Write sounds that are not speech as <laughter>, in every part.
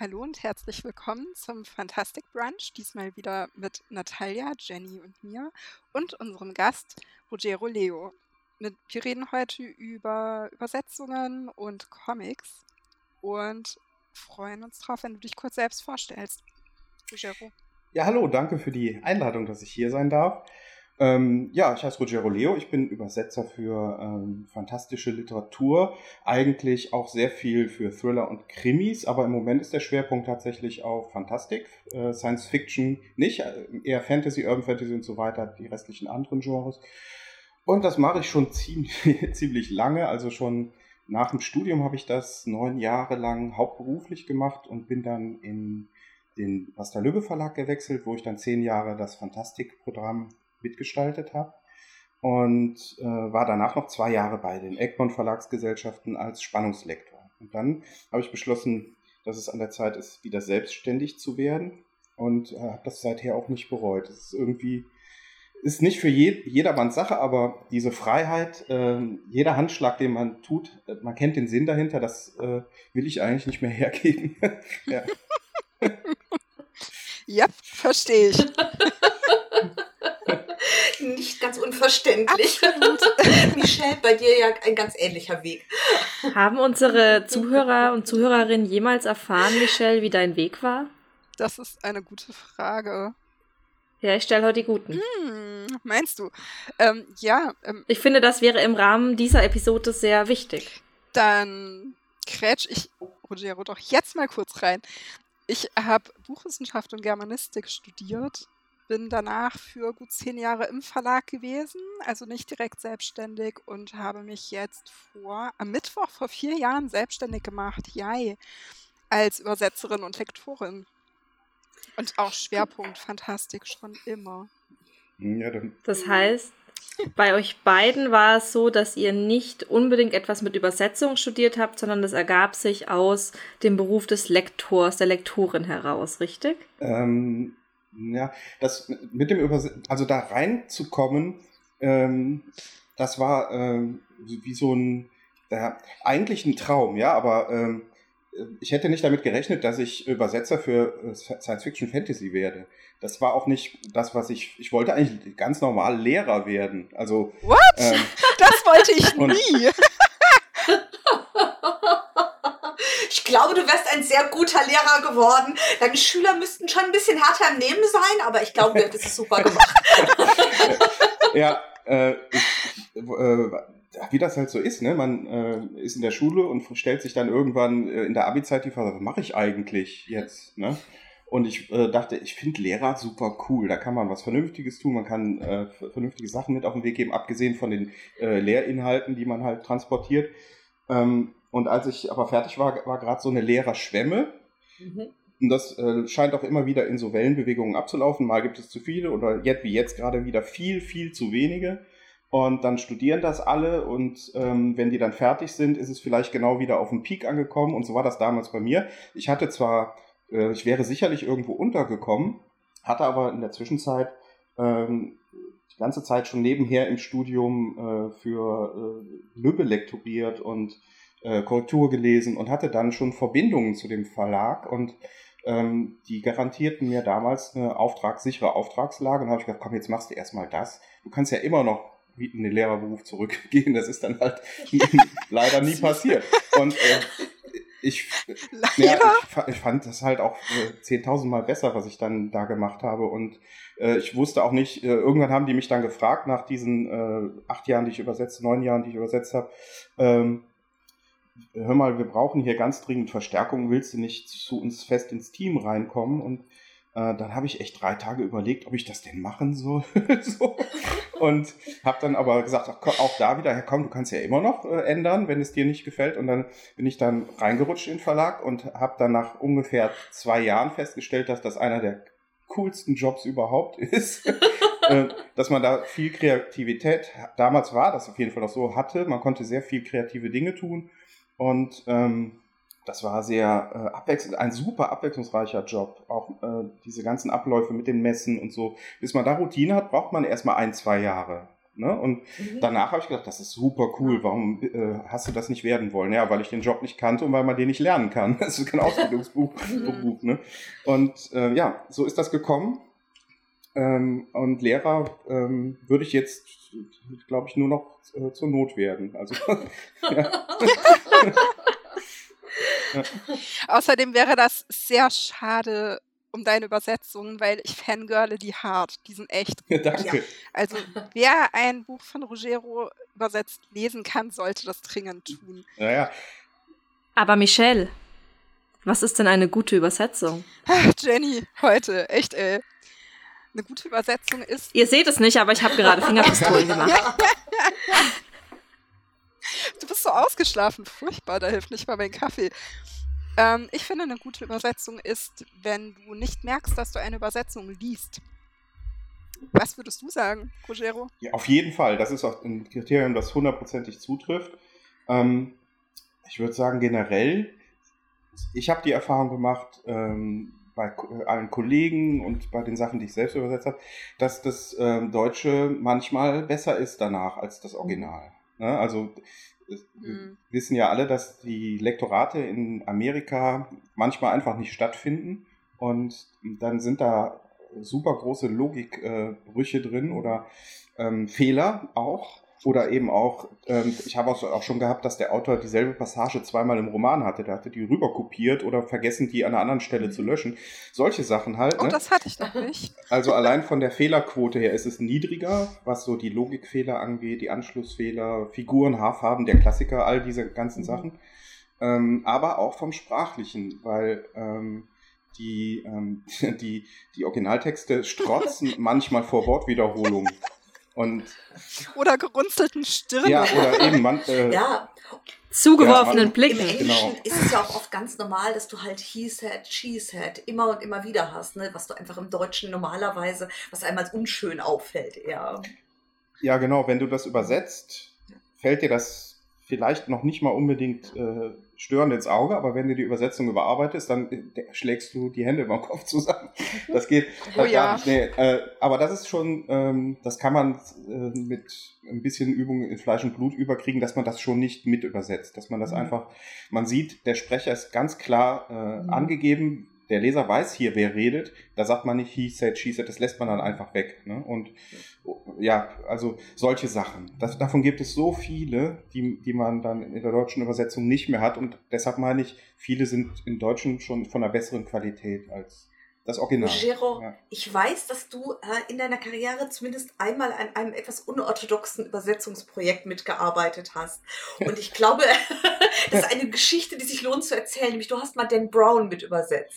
Hallo und herzlich willkommen zum Fantastic Brunch. Diesmal wieder mit Natalia, Jenny und mir und unserem Gast Rogero Leo. Wir reden heute über Übersetzungen und Comics und freuen uns drauf, wenn du dich kurz selbst vorstellst. Rogero. Ja, hallo, danke für die Einladung, dass ich hier sein darf. Ähm, ja, ich heiße Rogero Leo, ich bin Übersetzer für ähm, fantastische Literatur, eigentlich auch sehr viel für Thriller und Krimis, aber im Moment ist der Schwerpunkt tatsächlich auf Fantastik, äh, Science Fiction nicht, äh, eher Fantasy, Urban Fantasy und so weiter, die restlichen anderen Genres. Und das mache ich schon ziemlich, <laughs> ziemlich lange, also schon nach dem Studium habe ich das neun Jahre lang hauptberuflich gemacht und bin dann in den Basta Verlag gewechselt, wo ich dann zehn Jahre das Fantastikprogramm mitgestaltet habe und äh, war danach noch zwei Jahre bei den Egmont Verlagsgesellschaften als Spannungslektor. Und dann habe ich beschlossen, dass es an der Zeit ist, wieder selbstständig zu werden und äh, habe das seither auch nicht bereut. Es ist irgendwie ist nicht für je, jedermanns Sache, aber diese Freiheit, äh, jeder Handschlag, den man tut, äh, man kennt den Sinn dahinter, das äh, will ich eigentlich nicht mehr <laughs> hergeben. ja. <laughs> ja, verstehe ich. <laughs> nicht ganz unverständlich. <laughs> Michelle, bei dir ja ein ganz ähnlicher Weg. Haben unsere Zuhörer und Zuhörerinnen jemals erfahren, Michelle, wie dein Weg war? Das ist eine gute Frage. Ja, ich stelle heute die guten. Hm, meinst du? Ähm, ja. Ähm, ich finde, das wäre im Rahmen dieser Episode sehr wichtig. Dann krätsch ich Rogero doch jetzt mal kurz rein. Ich habe Buchwissenschaft und Germanistik studiert bin danach für gut zehn Jahre im Verlag gewesen, also nicht direkt selbstständig und habe mich jetzt vor, am Mittwoch vor vier Jahren selbstständig gemacht, jai, als Übersetzerin und Lektorin. Und auch Schwerpunkt Fantastik schon immer. Ja, das heißt, bei euch beiden war es so, dass ihr nicht unbedingt etwas mit Übersetzung studiert habt, sondern das ergab sich aus dem Beruf des Lektors, der Lektorin heraus, richtig? Ähm, ja, das mit dem Übers also da reinzukommen, ähm, das war ähm, wie so ein, ja, eigentlich ein Traum, ja, aber ähm, ich hätte nicht damit gerechnet, dass ich Übersetzer für äh, Science Fiction Fantasy werde. Das war auch nicht das, was ich. Ich wollte eigentlich ganz normal Lehrer werden. Also. What? Ähm, <laughs> das wollte ich nie. Ich glaube, du wärst ein sehr guter Lehrer geworden. Deine Schüler müssten schon ein bisschen härter im Nehmen sein, aber ich glaube, du hättest es super gemacht. <laughs> ja, äh, ich, äh, wie das halt so ist, ne? Man äh, ist in der Schule und stellt sich dann irgendwann äh, in der Abi-Zeit die Frage, was mache ich eigentlich jetzt? Ne? Und ich äh, dachte, ich finde Lehrer super cool. Da kann man was Vernünftiges tun, man kann äh, vernünftige Sachen mit auf den Weg geben, abgesehen von den äh, Lehrinhalten, die man halt transportiert. Ähm, und als ich aber fertig war, war gerade so eine leere Schwemme. Mhm. Und das äh, scheint auch immer wieder in so Wellenbewegungen abzulaufen. Mal gibt es zu viele oder jetzt wie jetzt gerade wieder viel, viel zu wenige. Und dann studieren das alle und ähm, wenn die dann fertig sind, ist es vielleicht genau wieder auf den Peak angekommen. Und so war das damals bei mir. Ich hatte zwar, äh, ich wäre sicherlich irgendwo untergekommen, hatte aber in der Zwischenzeit ähm, die ganze Zeit schon nebenher im Studium äh, für äh, Lübbe lektoriert und äh, Korrektur gelesen und hatte dann schon Verbindungen zu dem Verlag und ähm, die garantierten mir damals eine auftragssichere Auftragslage und habe ich gedacht, komm, jetzt machst du erstmal das. Du kannst ja immer noch in den Lehrerberuf zurückgehen. Das ist dann halt <laughs> leider nie <laughs> passiert. Und äh, ich, ja, ich, ich, fand das halt auch äh, 10.000 Mal besser, was ich dann da gemacht habe. Und äh, ich wusste auch nicht, äh, irgendwann haben die mich dann gefragt, nach diesen äh, acht Jahren, die ich übersetzt, neun Jahren, die ich übersetzt habe, ähm, hör mal, wir brauchen hier ganz dringend Verstärkung, willst du nicht zu uns fest ins Team reinkommen? Und äh, dann habe ich echt drei Tage überlegt, ob ich das denn machen soll. <laughs> so. Und habe dann aber gesagt, ach, auch da wieder, komm, du kannst ja immer noch äh, ändern, wenn es dir nicht gefällt. Und dann bin ich dann reingerutscht in den Verlag und habe dann nach ungefähr zwei Jahren festgestellt, dass das einer der coolsten Jobs überhaupt <laughs> ist. Äh, dass man da viel Kreativität, damals war das auf jeden Fall auch so, hatte. Man konnte sehr viel kreative Dinge tun und ähm, das war sehr äh, abwechselnd, ein super abwechslungsreicher Job. Auch äh, diese ganzen Abläufe mit den Messen und so. Bis man da Routine hat, braucht man erstmal ein, zwei Jahre. Ne? Und mhm. danach habe ich gedacht, das ist super cool. Warum äh, hast du das nicht werden wollen? Ja, weil ich den Job nicht kannte und weil man den nicht lernen kann. <laughs> Das ist kein Ausbildungsberuf. <laughs> ne? Und äh, ja, so ist das gekommen. Ähm, und Lehrer ähm, würde ich jetzt, glaube ich, nur noch äh, zur Not werden. Also, <laughs> ja. <laughs> ja. Außerdem wäre das sehr schade um deine Übersetzungen, weil ich fangirle die hart. Die sind echt gut. Danke. Also, wer ein Buch von Ruggiero übersetzt lesen kann, sollte das dringend tun. Ja, ja. Aber Michelle, was ist denn eine gute Übersetzung? Ach, Jenny, heute, echt, ey. Eine gute Übersetzung ist. Ihr seht es nicht, aber ich habe gerade Fingerpistolen <laughs> gemacht. du bist so ausgeschlafen. Furchtbar, da hilft nicht mal mein Kaffee. Ähm, ich finde, eine gute Übersetzung ist, wenn du nicht merkst, dass du eine Übersetzung liest. Was würdest du sagen, Rogero? Ja, auf jeden Fall. Das ist auch ein Kriterium, das hundertprozentig zutrifft. Ähm, ich würde sagen, generell, ich habe die Erfahrung gemacht, ähm, bei allen Kollegen und bei den Sachen, die ich selbst übersetzt habe, dass das ähm, Deutsche manchmal besser ist danach als das Original. Ne? Also wir mhm. wissen ja alle, dass die Lektorate in Amerika manchmal einfach nicht stattfinden und dann sind da super große Logikbrüche äh, drin oder ähm, Fehler auch. Oder eben auch, ähm, ich habe auch schon gehabt, dass der Autor dieselbe Passage zweimal im Roman hatte. Der hatte die rüberkopiert oder vergessen, die an einer anderen Stelle zu löschen. Solche Sachen halt. Oh, ne? das hatte ich noch nicht. <laughs> Also allein von der Fehlerquote her ist es niedriger, was so die Logikfehler angeht, die Anschlussfehler, Figuren, Haarfarben, der Klassiker, all diese ganzen mhm. Sachen. Ähm, aber auch vom Sprachlichen, weil ähm, die, ähm, <laughs> die, die Originaltexte strotzen <laughs> manchmal vor Wortwiederholungen. Und oder gerunzelten Stirn. Ja, oder eben man, äh, ja. zugeworfenen ja, Blicken. Im Englischen genau. ist es ja auch oft ganz normal, dass du halt he said, she said immer und immer wieder hast, ne? was du einfach im Deutschen normalerweise, was einem als unschön auffällt, eher. Ja, genau, wenn du das übersetzt, fällt dir das vielleicht noch nicht mal unbedingt äh, störend ins Auge, aber wenn du die Übersetzung überarbeitest, dann äh, schlägst du die Hände über den Kopf zusammen. Das geht oh, ja. nicht. Nee, äh, aber das ist schon, ähm, das kann man äh, mit ein bisschen Übung in Fleisch und Blut überkriegen, dass man das schon nicht mit übersetzt, dass man das mhm. einfach, man sieht, der Sprecher ist ganz klar äh, mhm. angegeben, der Leser weiß hier, wer redet. Da sagt man nicht he said, she said, das lässt man dann einfach weg. Ne? Und ja, also solche Sachen. Das, davon gibt es so viele, die, die man dann in der deutschen Übersetzung nicht mehr hat. Und deshalb meine ich, viele sind im Deutschen schon von einer besseren Qualität als das Original. Gero, ja. ich weiß, dass du äh, in deiner Karriere zumindest einmal an einem etwas unorthodoxen Übersetzungsprojekt mitgearbeitet hast. Und ich glaube, <laughs> das ist eine Geschichte, die sich lohnt zu erzählen. Nämlich, du hast mal Dan Brown mit übersetzt.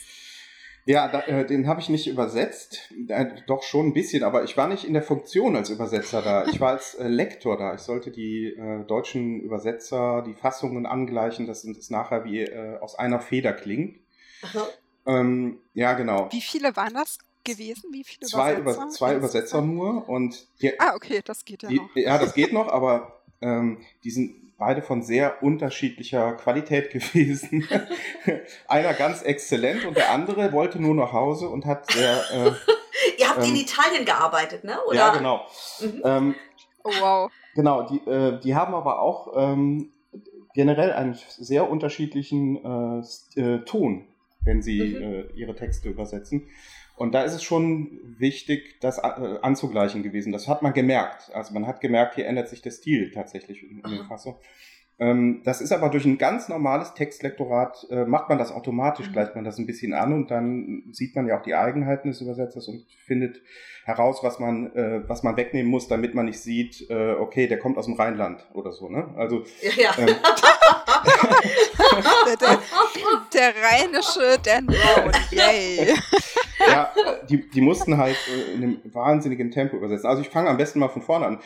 Ja, da, äh, den habe ich nicht übersetzt. Äh, doch schon ein bisschen, aber ich war nicht in der Funktion als Übersetzer da. Ich war als äh, Lektor da. Ich sollte die äh, deutschen Übersetzer, die Fassungen angleichen, dass es nachher wie äh, aus einer Feder klingt. Aha. Ähm, ja, genau. Wie viele waren das gewesen? Wie viele zwei Übersetzer? Über, zwei Übersetzer nur. Und die, ah, okay, das geht ja die, noch. Ja, das geht noch, aber ähm, die sind beide von sehr unterschiedlicher Qualität <laughs> gewesen. <laughs> Einer ganz exzellent und der andere wollte nur nach Hause und hat sehr. Äh, Ihr habt ähm, in Italien gearbeitet, ne? Oder? Ja, genau. Mhm. Ähm, oh, wow. Genau, die, äh, die haben aber auch ähm, generell einen sehr unterschiedlichen äh, äh Ton wenn sie mhm. äh, ihre Texte übersetzen. Und da ist es schon wichtig, das äh, anzugleichen gewesen. Das hat man gemerkt. Also man hat gemerkt, hier ändert sich der Stil tatsächlich in, in der Fassung. Ähm, das ist aber durch ein ganz normales Textlektorat, äh, macht man das automatisch, mhm. gleicht man das ein bisschen an und dann sieht man ja auch die Eigenheiten des Übersetzers und findet heraus, was man, äh, was man wegnehmen muss, damit man nicht sieht, äh, okay, der kommt aus dem Rheinland oder so. Ne? Also, ja. Ähm, <laughs> der, der, der, rheinische Dan Brown, yay. ja, die, die mussten halt äh, in einem wahnsinnigen Tempo übersetzen. Also ich fange am besten mal von vorne an.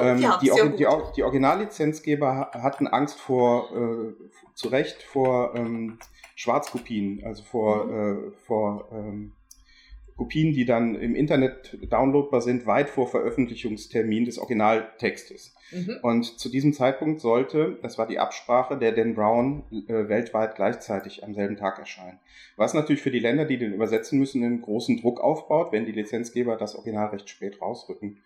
Ähm, ja, die, die, die Originallizenzgeber hatten Angst vor, äh, zu Recht, vor ähm, Schwarzkopien, also vor, mhm. äh, vor ähm, Kopien, die dann im Internet downloadbar sind, weit vor Veröffentlichungstermin des Originaltextes. Mhm. Und zu diesem Zeitpunkt sollte, das war die Absprache, der Dan Brown äh, weltweit gleichzeitig am selben Tag erscheinen. Was natürlich für die Länder, die den übersetzen müssen, einen großen Druck aufbaut, wenn die Lizenzgeber das Original recht spät rausrücken.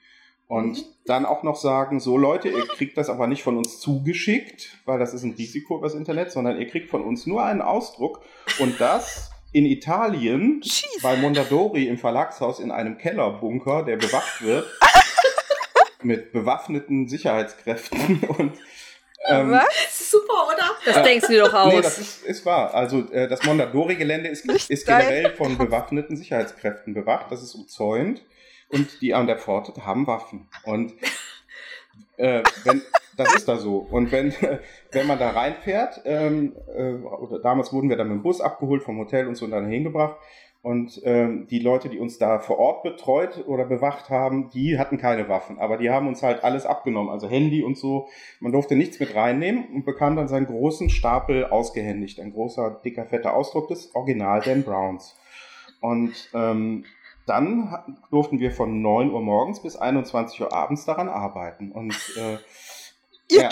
Und mhm. dann auch noch sagen, so Leute, ihr kriegt das aber nicht von uns zugeschickt, weil das ist ein Risiko übers Internet, sondern ihr kriegt von uns nur einen Ausdruck und das in Italien Jeez. bei Mondadori im Verlagshaus in einem Kellerbunker, der bewacht wird <laughs> mit bewaffneten Sicherheitskräften <laughs> und ähm, Was? Super, oder? Das äh, denkst du doch aus. Nee, das ist, ist wahr. Also äh, das Mondadori-Gelände ist, ist generell von bewaffneten Sicherheitskräften bewacht. Das ist umzäunt. Und die an der Pforte haben Waffen. Und äh, wenn, das ist da so. Und wenn, <laughs> wenn man da reinfährt, ähm, äh, oder damals wurden wir dann mit dem Bus abgeholt vom Hotel und so und dann hingebracht. Und ähm, die Leute, die uns da vor Ort betreut oder bewacht haben, die hatten keine Waffen. Aber die haben uns halt alles abgenommen, also Handy und so. Man durfte nichts mit reinnehmen und bekam dann seinen großen Stapel ausgehändigt. Ein großer, dicker, fetter Ausdruck des Original Dan Browns. Und ähm, dann durften wir von 9 Uhr morgens bis 21 Uhr abends daran arbeiten. Und äh, Ihr ja,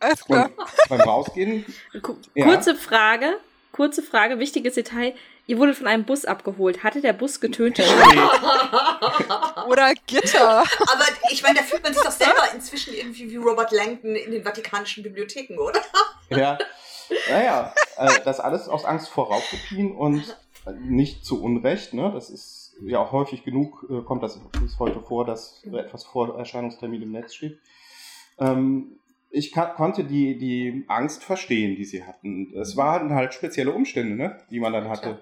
alles klar. beim Rausgehen. Kurze ja. Frage, kurze Frage, wichtiges Detail. Ihr wurdet von einem Bus abgeholt. Hatte der Bus getönte? <laughs> Oder Gitter. Aber ich meine, da fühlt man sich doch selber inzwischen irgendwie wie Robert Langdon in den vatikanischen Bibliotheken, oder? Ja. Naja, äh, das alles aus Angst vor Raubkopien und nicht zu Unrecht. Ne? Das ist ja auch häufig genug, äh, kommt das bis heute vor, dass etwas vor Erscheinungstermin im Netz steht. Ähm, ich konnte die, die Angst verstehen, die sie hatten. Es waren halt spezielle Umstände, ne, die man dann hatte.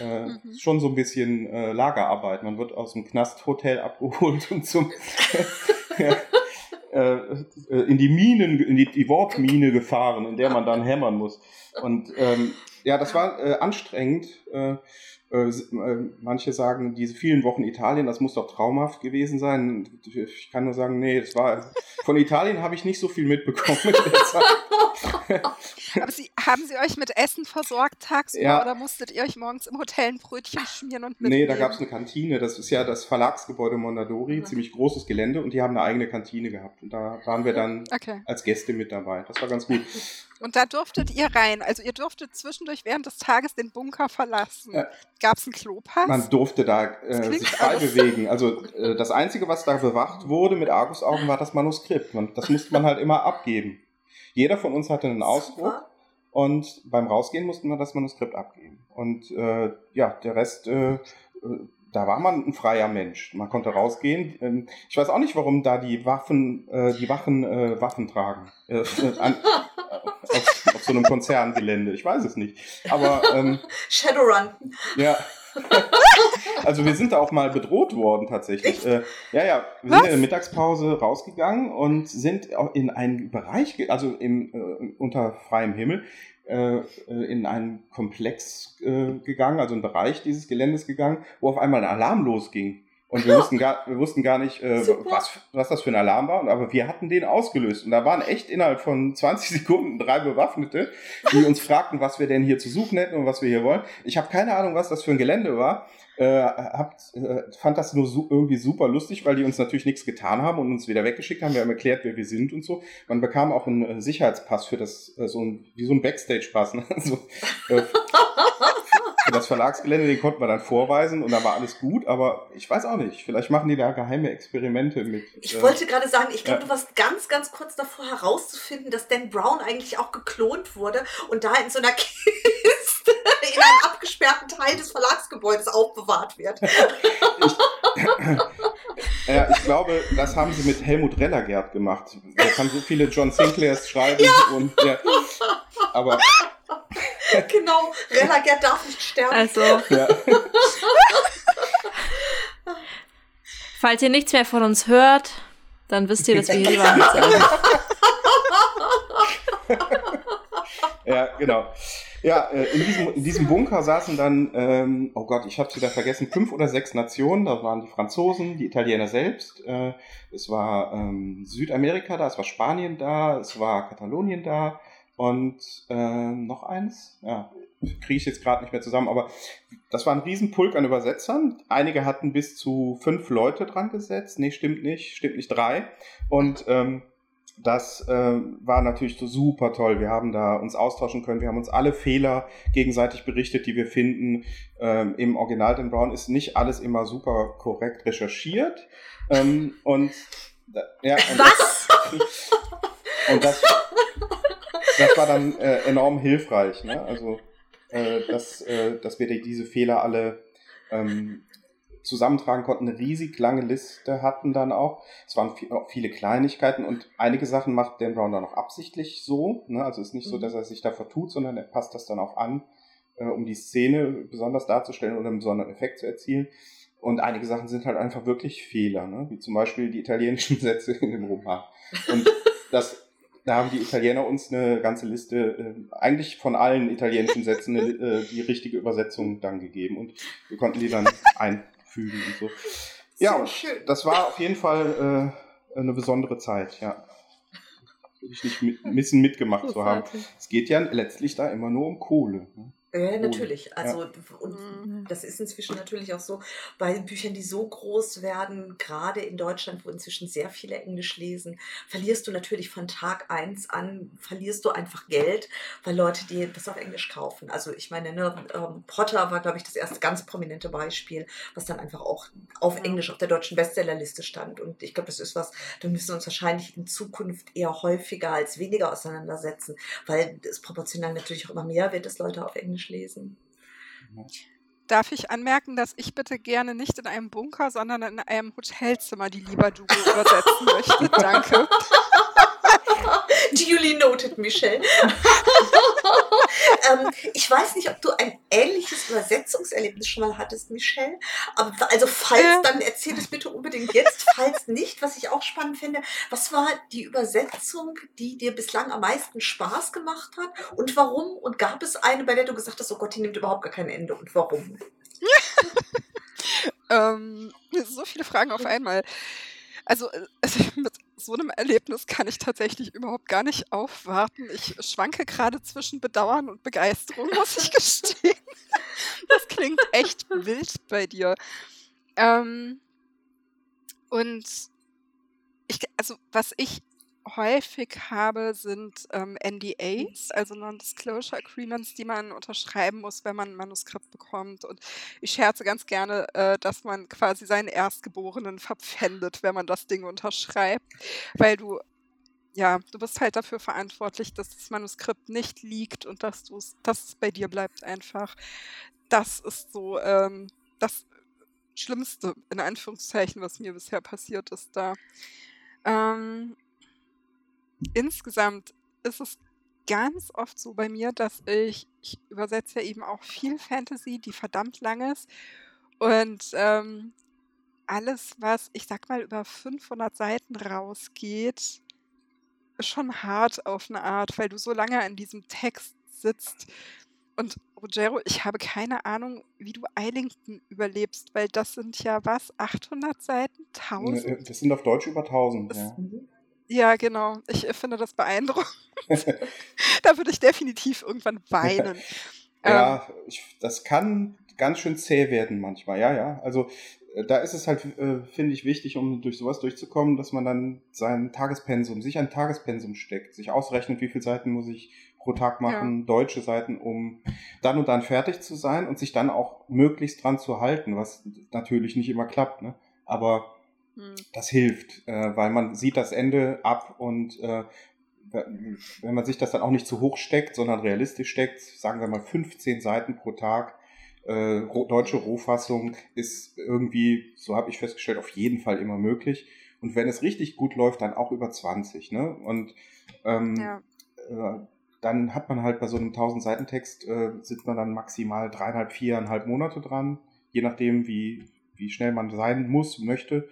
Äh, mhm. Schon so ein bisschen äh, Lagerarbeit. Man wird aus dem Knasthotel abgeholt und zum <laughs> ja, äh, äh, in die Minen, in die, die, Wortmine gefahren, in der man dann hämmern muss. Und ähm, ja, das war äh, anstrengend. Äh, manche sagen, diese vielen Wochen Italien, das muss doch traumhaft gewesen sein. Ich kann nur sagen, nee, das war. Von Italien habe ich nicht so viel mitbekommen in der Zeit. <laughs> Aber Sie, haben Sie euch mit Essen versorgt tagsüber ja. oder musstet ihr euch morgens im Hotel ein Brötchen schmieren und mitnehmen? Nee, da gab es eine Kantine. Das ist ja das Verlagsgebäude Mondadori, mhm. ziemlich großes Gelände und die haben eine eigene Kantine gehabt. Und da waren wir dann okay. als Gäste mit dabei. Das war ganz gut. <laughs> Und da durftet ihr rein. Also ihr durftet zwischendurch während des Tages den Bunker verlassen. Ja. Gab es einen Klopass? Man durfte da äh, sich frei bewegen. Also äh, das Einzige, was da bewacht wurde mit Argusaugen, war das Manuskript. Man, das musste man halt immer abgeben. Jeder von uns hatte einen Ausdruck Super. und beim Rausgehen mussten wir das Manuskript abgeben. Und äh, ja, der Rest, äh, äh, da war man ein freier Mensch. Man konnte rausgehen. Ähm, ich weiß auch nicht, warum da die Waffen, äh, die Wachen äh, Waffen tragen. Äh, an, auf, auf, so einem Konzerngelände. Ich weiß es nicht. Aber ähm, <laughs> Shadowrun. Ja. <laughs> also wir sind da auch mal bedroht worden tatsächlich. Äh, ja, ja, wir Was? sind in der Mittagspause rausgegangen und sind in einen Bereich, also im, äh, unter freiem Himmel, äh, äh, in einen Komplex äh, gegangen, also einen Bereich dieses Geländes gegangen, wo auf einmal ein Alarm losging. Und wir wussten <laughs> gar, wir wussten gar nicht, äh, was, was das für ein Alarm war, aber wir hatten den ausgelöst. Und da waren echt innerhalb von 20 Sekunden drei Bewaffnete, die uns fragten, was wir denn hier zu suchen hätten und was wir hier wollen. Ich habe keine Ahnung, was das für ein Gelände war. Äh, hab, äh, fand das nur su irgendwie super lustig, weil die uns natürlich nichts getan haben und uns wieder weggeschickt haben. Wir haben erklärt, wer wir sind und so. Man bekam auch einen äh, Sicherheitspass für das, äh, so ein, wie so ein Backstage-Pass. Ne? <laughs> so, äh, <laughs> das Verlagsgelände, den konnten wir dann vorweisen und da war alles gut, aber ich weiß auch nicht, vielleicht machen die da geheime Experimente mit. Ich äh, wollte gerade sagen, ich glaube, ja. du warst ganz, ganz kurz davor herauszufinden, dass Dan Brown eigentlich auch geklont wurde und da in so einer <laughs> Kiste in einem abgesperrten Teil des Verlagsgebäudes aufbewahrt wird. Ich, <laughs> ja, ich glaube, das haben sie mit Helmut Rellergert gemacht. Er kann so viele John Sinclairs schreiben ja. und ja, aber <laughs> <laughs> genau, Relagert darf nicht sterben. Also. Ja. <laughs> Falls ihr nichts mehr von uns hört, dann wisst ihr, dass wir hier die Wahrheit sagen. <laughs> ja, genau. Ja, äh, in diesem, in diesem Bunker saßen dann, ähm, oh Gott, ich habe es wieder vergessen, fünf oder sechs Nationen. Da waren die Franzosen, die Italiener selbst. Äh, es war ähm, Südamerika da, es war Spanien da, es war Katalonien da, und äh, noch eins, ja, kriege ich jetzt gerade nicht mehr zusammen, aber das war ein Riesenpulk an Übersetzern. Einige hatten bis zu fünf Leute dran gesetzt. Nee, stimmt nicht, stimmt nicht drei. Und ähm, das äh, war natürlich so super toll. Wir haben da uns austauschen können. Wir haben uns alle Fehler gegenseitig berichtet, die wir finden. Ähm, Im Original Dan Brown ist nicht alles immer super korrekt recherchiert. Ähm, und ja, und Was? Das, und das, <laughs> das war dann äh, enorm hilfreich. Ne? Also, äh, dass, äh, dass wir diese Fehler alle ähm, zusammentragen konnten, eine riesig lange Liste hatten dann auch. Es waren viele Kleinigkeiten und einige Sachen macht Dan Brown dann auch absichtlich so. Ne? Also es ist nicht so, mhm. dass er sich da vertut, sondern er passt das dann auch an, äh, um die Szene besonders darzustellen oder einen besonderen Effekt zu erzielen. Und einige Sachen sind halt einfach wirklich Fehler, ne? wie zum Beispiel die italienischen <laughs> Sätze in dem Roman. Und das, da haben die Italiener uns eine ganze Liste, äh, eigentlich von allen italienischen Sätzen eine, äh, die richtige Übersetzung dann gegeben. Und wir konnten die dann <laughs> ein, fügen und so. Ja, und das war auf jeden Fall äh, eine besondere Zeit, ja. Will ich nicht mit, missen, mitgemacht zu haben. Es geht ja letztlich da immer nur um Kohle. Ne? Ja, natürlich. Also, ja. und mhm. das ist inzwischen natürlich auch so, bei Büchern, die so groß werden, gerade in Deutschland, wo inzwischen sehr viele Englisch lesen, verlierst du natürlich von Tag eins an, verlierst du einfach Geld, weil Leute dir das auf Englisch kaufen. Also, ich meine, ne, ähm, Potter war, glaube ich, das erste ganz prominente Beispiel, was dann einfach auch auf Englisch auf der deutschen Bestsellerliste stand. Und ich glaube, das ist was, da müssen wir uns wahrscheinlich in Zukunft eher häufiger als weniger auseinandersetzen, weil es proportional natürlich auch immer mehr wird, dass Leute auf Englisch Englisch lesen. Darf ich anmerken, dass ich bitte gerne nicht in einem Bunker, sondern in einem Hotelzimmer die Lieberdugo übersetzen möchte? <laughs> Danke. Duly noted, Michelle. <laughs> ähm, ich weiß nicht, ob du ein ähnliches Übersetzungserlebnis schon mal hattest, Michelle. Aber also falls, äh. dann erzähl es bitte unbedingt jetzt. Falls nicht, was ich auch spannend finde, was war die Übersetzung, die dir bislang am meisten Spaß gemacht hat und warum? Und gab es eine, bei der du gesagt hast, oh Gott, die nimmt überhaupt gar kein Ende und warum? <laughs> ähm, so viele Fragen auf einmal. Also, <laughs> also mit so einem Erlebnis kann ich tatsächlich überhaupt gar nicht aufwarten. Ich schwanke gerade zwischen Bedauern und Begeisterung, <laughs> muss ich gestehen. Das klingt echt wild bei dir. Ähm, und ich, also was ich häufig habe, sind ähm, NDAs, also Non-Disclosure Agreements, die man unterschreiben muss, wenn man ein Manuskript bekommt. Und ich scherze ganz gerne, äh, dass man quasi seinen Erstgeborenen verpfändet, wenn man das Ding unterschreibt, weil du ja, du bist halt dafür verantwortlich, dass das Manuskript nicht liegt und dass du dass es bei dir bleibt einfach. Das ist so ähm, das Schlimmste, in Anführungszeichen, was mir bisher passiert ist da. Ähm, insgesamt ist es ganz oft so bei mir, dass ich, ich übersetze ja eben auch viel Fantasy, die verdammt lang ist. Und ähm, alles, was ich sag mal über 500 Seiten rausgeht, ist schon hart auf eine Art, weil du so lange an diesem Text sitzt. Und Rogero, ich habe keine Ahnung, wie du Eilington überlebst, weil das sind ja was, 800 Seiten, 1000? Das sind auf Deutsch über 1000, ja. Ja, genau. Ich finde das beeindruckend. <laughs> da würde ich definitiv irgendwann weinen. <laughs> ja, ähm, ich, das kann ganz schön zäh werden manchmal. Ja, ja. Also äh, da ist es halt, äh, finde ich, wichtig, um durch sowas durchzukommen, dass man dann sein Tagespensum, sich ein Tagespensum steckt, sich ausrechnet, wie viele Seiten muss ich pro Tag machen, ja. deutsche Seiten, um dann und dann fertig zu sein und sich dann auch möglichst dran zu halten, was natürlich nicht immer klappt. Ne? Aber hm. Das hilft, äh, weil man sieht das Ende ab und äh, wenn man sich das dann auch nicht zu hoch steckt, sondern realistisch steckt, sagen wir mal 15 Seiten pro Tag, äh, deutsche Rohfassung ist irgendwie, so habe ich festgestellt, auf jeden Fall immer möglich. Und wenn es richtig gut läuft, dann auch über 20. Ne? Und ähm, ja. äh, dann hat man halt bei so einem 1000 Seiten Text, äh, sitzt man dann maximal dreieinhalb, viereinhalb Monate dran, je nachdem, wie, wie schnell man sein muss, möchte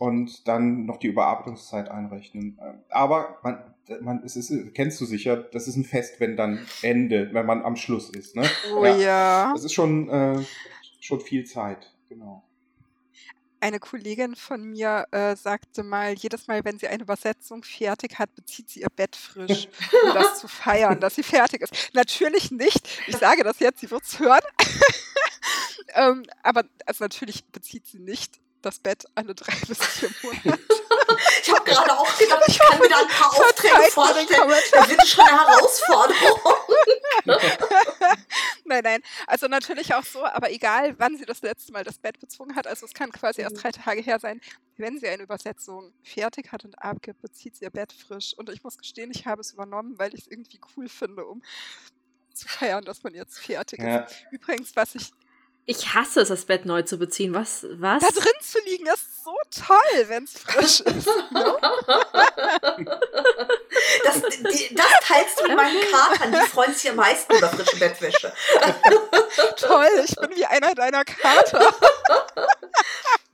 und dann noch die Überarbeitungszeit einrechnen. Aber man, man, es ist, kennst du sicher, das ist ein Fest, wenn dann Ende, wenn man am Schluss ist. Ne? Oh ja. ja. Das ist schon, äh, schon viel Zeit, genau. Eine Kollegin von mir äh, sagte mal, jedes Mal, wenn sie eine Übersetzung fertig hat, bezieht sie ihr Bett frisch, um <laughs> das zu feiern, dass sie fertig ist. Natürlich nicht. Ich sage das jetzt, sie wird es hören. <laughs> ähm, aber also natürlich bezieht sie nicht das Bett alle drei <laughs> bis vier Monate. ich habe gerade auch gedacht, ich kann mir da ein paar Aufträge vorstellen. Da wird schon eine Herausforderung. nein, nein. Also natürlich auch so, aber egal, wann sie das letzte Mal das Bett bezogen hat, also es kann quasi erst mhm. drei Tage her sein, wenn sie eine Übersetzung fertig hat und abgibt, bezieht sie ihr Bett frisch. Und ich muss gestehen, ich habe es übernommen, weil ich es irgendwie cool finde, um zu feiern, dass man jetzt fertig ja. ist. Übrigens, was ich ich hasse es, das Bett neu zu beziehen. Was? Was? Da drin zu liegen ist so toll, wenn es frisch <laughs> ist. Ne? das, die, das teilst du mit meinen Katern. Die freuen sich am meisten über frische Bettwäsche. <laughs> toll, ich bin wie einer deiner Kater. <laughs>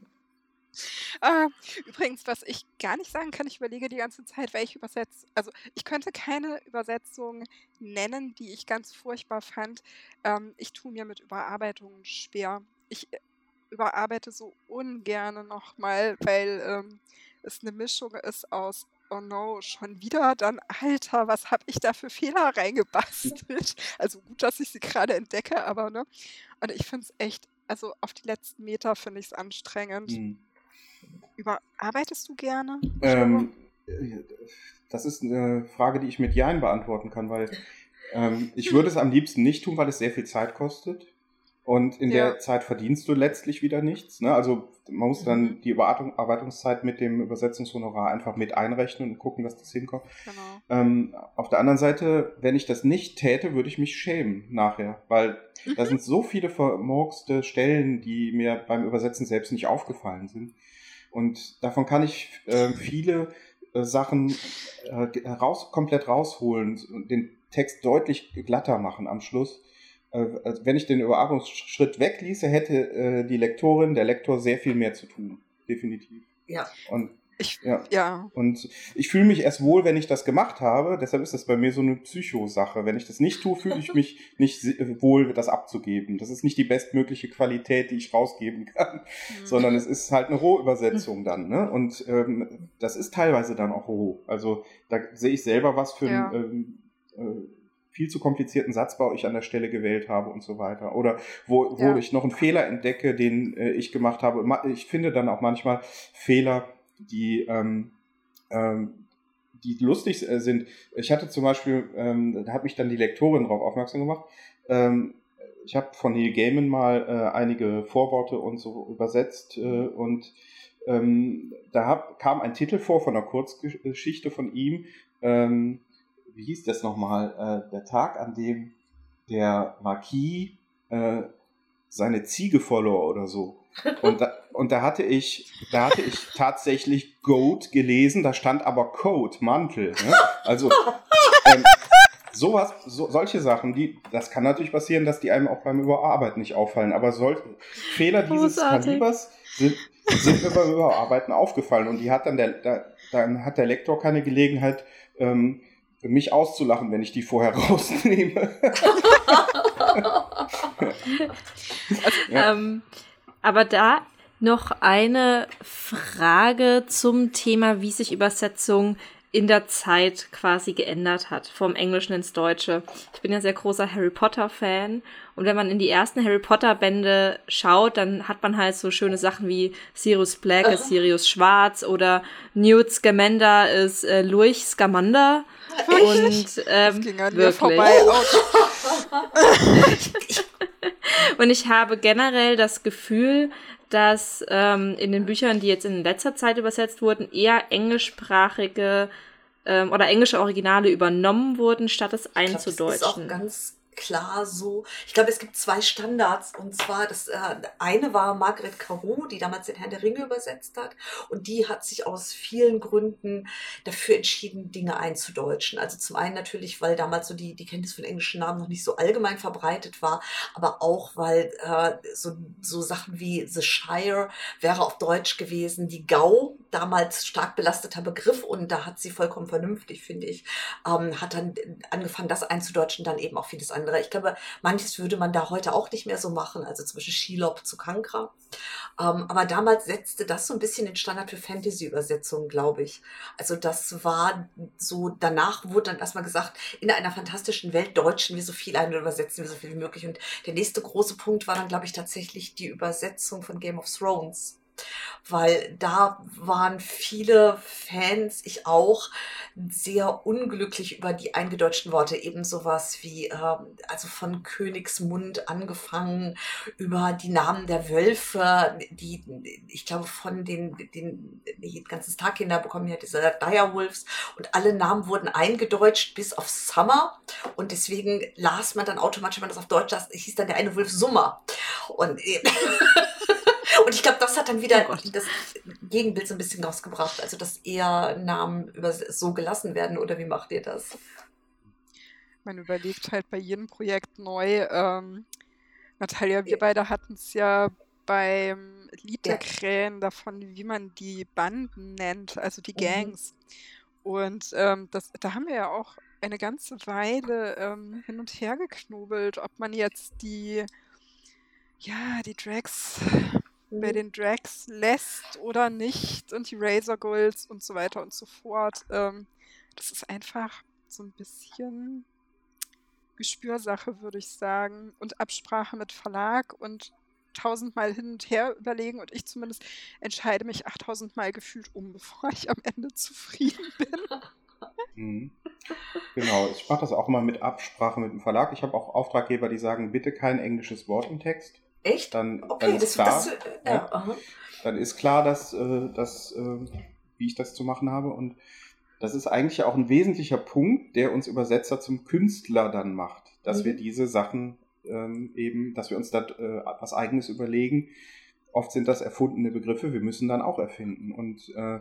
Äh, übrigens, was ich gar nicht sagen kann, ich überlege die ganze Zeit, welche Übersetzung. Also, ich könnte keine Übersetzung nennen, die ich ganz furchtbar fand. Ähm, ich tue mir mit Überarbeitungen schwer. Ich äh, überarbeite so ungern nochmal, weil ähm, es eine Mischung ist aus oh no, schon wieder, dann Alter, was habe ich da für Fehler reingebastelt? <laughs> Also gut, dass ich sie gerade entdecke, aber ne. Und ich finde es echt, also auf die letzten Meter finde ich es anstrengend. Mhm. Überarbeitest du gerne? Ähm, das ist eine Frage, die ich mit Jain beantworten kann, weil ähm, ich würde es am liebsten nicht tun, weil es sehr viel Zeit kostet. Und in ja. der Zeit verdienst du letztlich wieder nichts. Ne? Also man muss dann mhm. die Überarbeitungszeit mit dem Übersetzungshonorar einfach mit einrechnen und gucken, dass das hinkommt. Genau. Ähm, auf der anderen Seite, wenn ich das nicht täte, würde ich mich schämen nachher, weil mhm. da sind so viele vermurkste Stellen, die mir beim Übersetzen selbst nicht aufgefallen sind. Und davon kann ich äh, viele äh, Sachen äh, raus, komplett rausholen und den Text deutlich glatter machen am Schluss. Äh, also wenn ich den Überarbeitungsschritt wegließe, hätte äh, die Lektorin, der Lektor sehr viel mehr zu tun. Definitiv. Ja. Und ich, ja. ja. Und ich fühle mich erst wohl, wenn ich das gemacht habe. Deshalb ist das bei mir so eine Psychosache. Wenn ich das nicht tue, fühle ich <laughs> mich nicht wohl, das abzugeben. Das ist nicht die bestmögliche Qualität, die ich rausgeben <laughs> kann, mhm. sondern es ist halt eine Rohübersetzung dann. Ne? Und ähm, das ist teilweise dann auch roh. Also da sehe ich selber, was für ja. einen ähm, äh, viel zu komplizierten Satzbau ich an der Stelle gewählt habe und so weiter. Oder wo, wo ja. ich noch einen Fehler entdecke, den äh, ich gemacht habe. Ich finde dann auch manchmal Fehler, die, ähm, ähm, die lustig äh, sind. Ich hatte zum Beispiel, ähm, da hat mich dann die Lektorin darauf aufmerksam gemacht. Ähm, ich habe von Neil Gaiman mal äh, einige Vorworte und so übersetzt äh, und ähm, da hab, kam ein Titel vor von einer Kurzgeschichte von ihm. Ähm, wie hieß das nochmal? Äh, der Tag, an dem der Marquis äh, seine Ziege verlor oder so. Und da, und da hatte ich, da hatte ich tatsächlich Goat gelesen, da stand aber Coat, Mantel. Ne? Also ähm, sowas, so, solche Sachen, die, das kann natürlich passieren, dass die einem auch beim Überarbeiten nicht auffallen. Aber solche Fehler dieses Großartig. Kalibers sind, sind mir beim Überarbeiten aufgefallen. Und die hat dann der, da, dann hat der Lektor keine Gelegenheit, ähm, mich auszulachen, wenn ich die vorher <laughs> rausnehme. also, <laughs> ja. ähm, aber da noch eine Frage zum Thema, wie sich Übersetzung in der Zeit quasi geändert hat, vom Englischen ins Deutsche. Ich bin ja sehr großer Harry Potter-Fan und wenn man in die ersten Harry Potter-Bände schaut, dann hat man halt so schöne Sachen wie Sirius Black ist Sirius Schwarz oder Newt Scamander ist äh, Lurch Scamander. Und ähm, ging an wirklich. vorbei. <laughs> Und ich habe generell das Gefühl, dass ähm, in den Büchern, die jetzt in letzter Zeit übersetzt wurden, eher englischsprachige ähm, oder englische Originale übernommen wurden, statt es einzudeutschen. das ist auch ganz klar so. Ich glaube, es gibt zwei Standards. Und zwar, das äh, eine war Margaret Carew, die damals den Herrn der Ringe übersetzt hat. Und die hat sich aus vielen Gründen dafür entschieden, Dinge einzudeutschen. Also zum einen natürlich, weil damals so die, die Kenntnis von englischen Namen noch nicht so allgemein verbreitet war, aber auch, weil äh, so, so Sachen wie The Shire wäre auf Deutsch gewesen, die Gau, damals stark belasteter Begriff. Und da hat sie vollkommen vernünftig, finde ich, ähm, hat dann angefangen, das einzudeutschen, dann eben auch vieles andere andere. Ich glaube, manches würde man da heute auch nicht mehr so machen, also zwischen Shelob zu Kankra. Ähm, aber damals setzte das so ein bisschen den Standard für Fantasy-Übersetzungen, glaube ich. Also das war so, danach wurde dann erstmal gesagt, in einer fantastischen Welt deutschen wir so viel ein und übersetzen wir so viel wie möglich. Und der nächste große Punkt war dann, glaube ich, tatsächlich die Übersetzung von Game of Thrones. Weil da waren viele Fans, ich auch, sehr unglücklich über die eingedeutschten Worte. Eben sowas wie, ähm, also von Königsmund angefangen, über die Namen der Wölfe, die, ich glaube, von den, den die ganzen Starkinder bekommen ja diese Direwolves und alle Namen wurden eingedeutscht bis auf Summer und deswegen las man dann automatisch, wenn man das auf Deutsch las, hieß dann der eine Wolf Summer. Und <laughs> Und ich glaube, das hat dann wieder oh das Gegenbild so ein bisschen rausgebracht. Also, dass eher Namen über so gelassen werden. Oder wie macht ihr das? Man überlegt halt bei jedem Projekt neu. Ähm, Natalia, wir beide hatten es ja beim Lied der ja. Krähen davon, wie man die Banden nennt, also die mhm. Gangs. Mhm. Und ähm, das, da haben wir ja auch eine ganze Weile ähm, hin und her geknobelt, ob man jetzt die, ja, die Drags bei mhm. den Drags lässt oder nicht und die Razor Goals und so weiter und so fort. Ähm, das ist einfach so ein bisschen Gespürsache, würde ich sagen. Und Absprache mit Verlag und tausendmal hin und her überlegen und ich zumindest entscheide mich achttausendmal gefühlt um, <laughs> bevor ich am Ende zufrieden bin. Mhm. Genau, ich mache das auch immer mit Absprache mit dem Verlag. Ich habe auch Auftraggeber, die sagen, bitte kein englisches Wort im Text. Echt? Dann, okay, dann ist klar, das, ja, ja, dann ist klar, dass, äh, dass äh, wie ich das zu machen habe. Und das ist eigentlich auch ein wesentlicher Punkt, der uns Übersetzer zum Künstler dann macht, dass mhm. wir diese Sachen ähm, eben, dass wir uns da äh, was Eigenes überlegen. Oft sind das erfundene Begriffe, wir müssen dann auch erfinden. Und äh,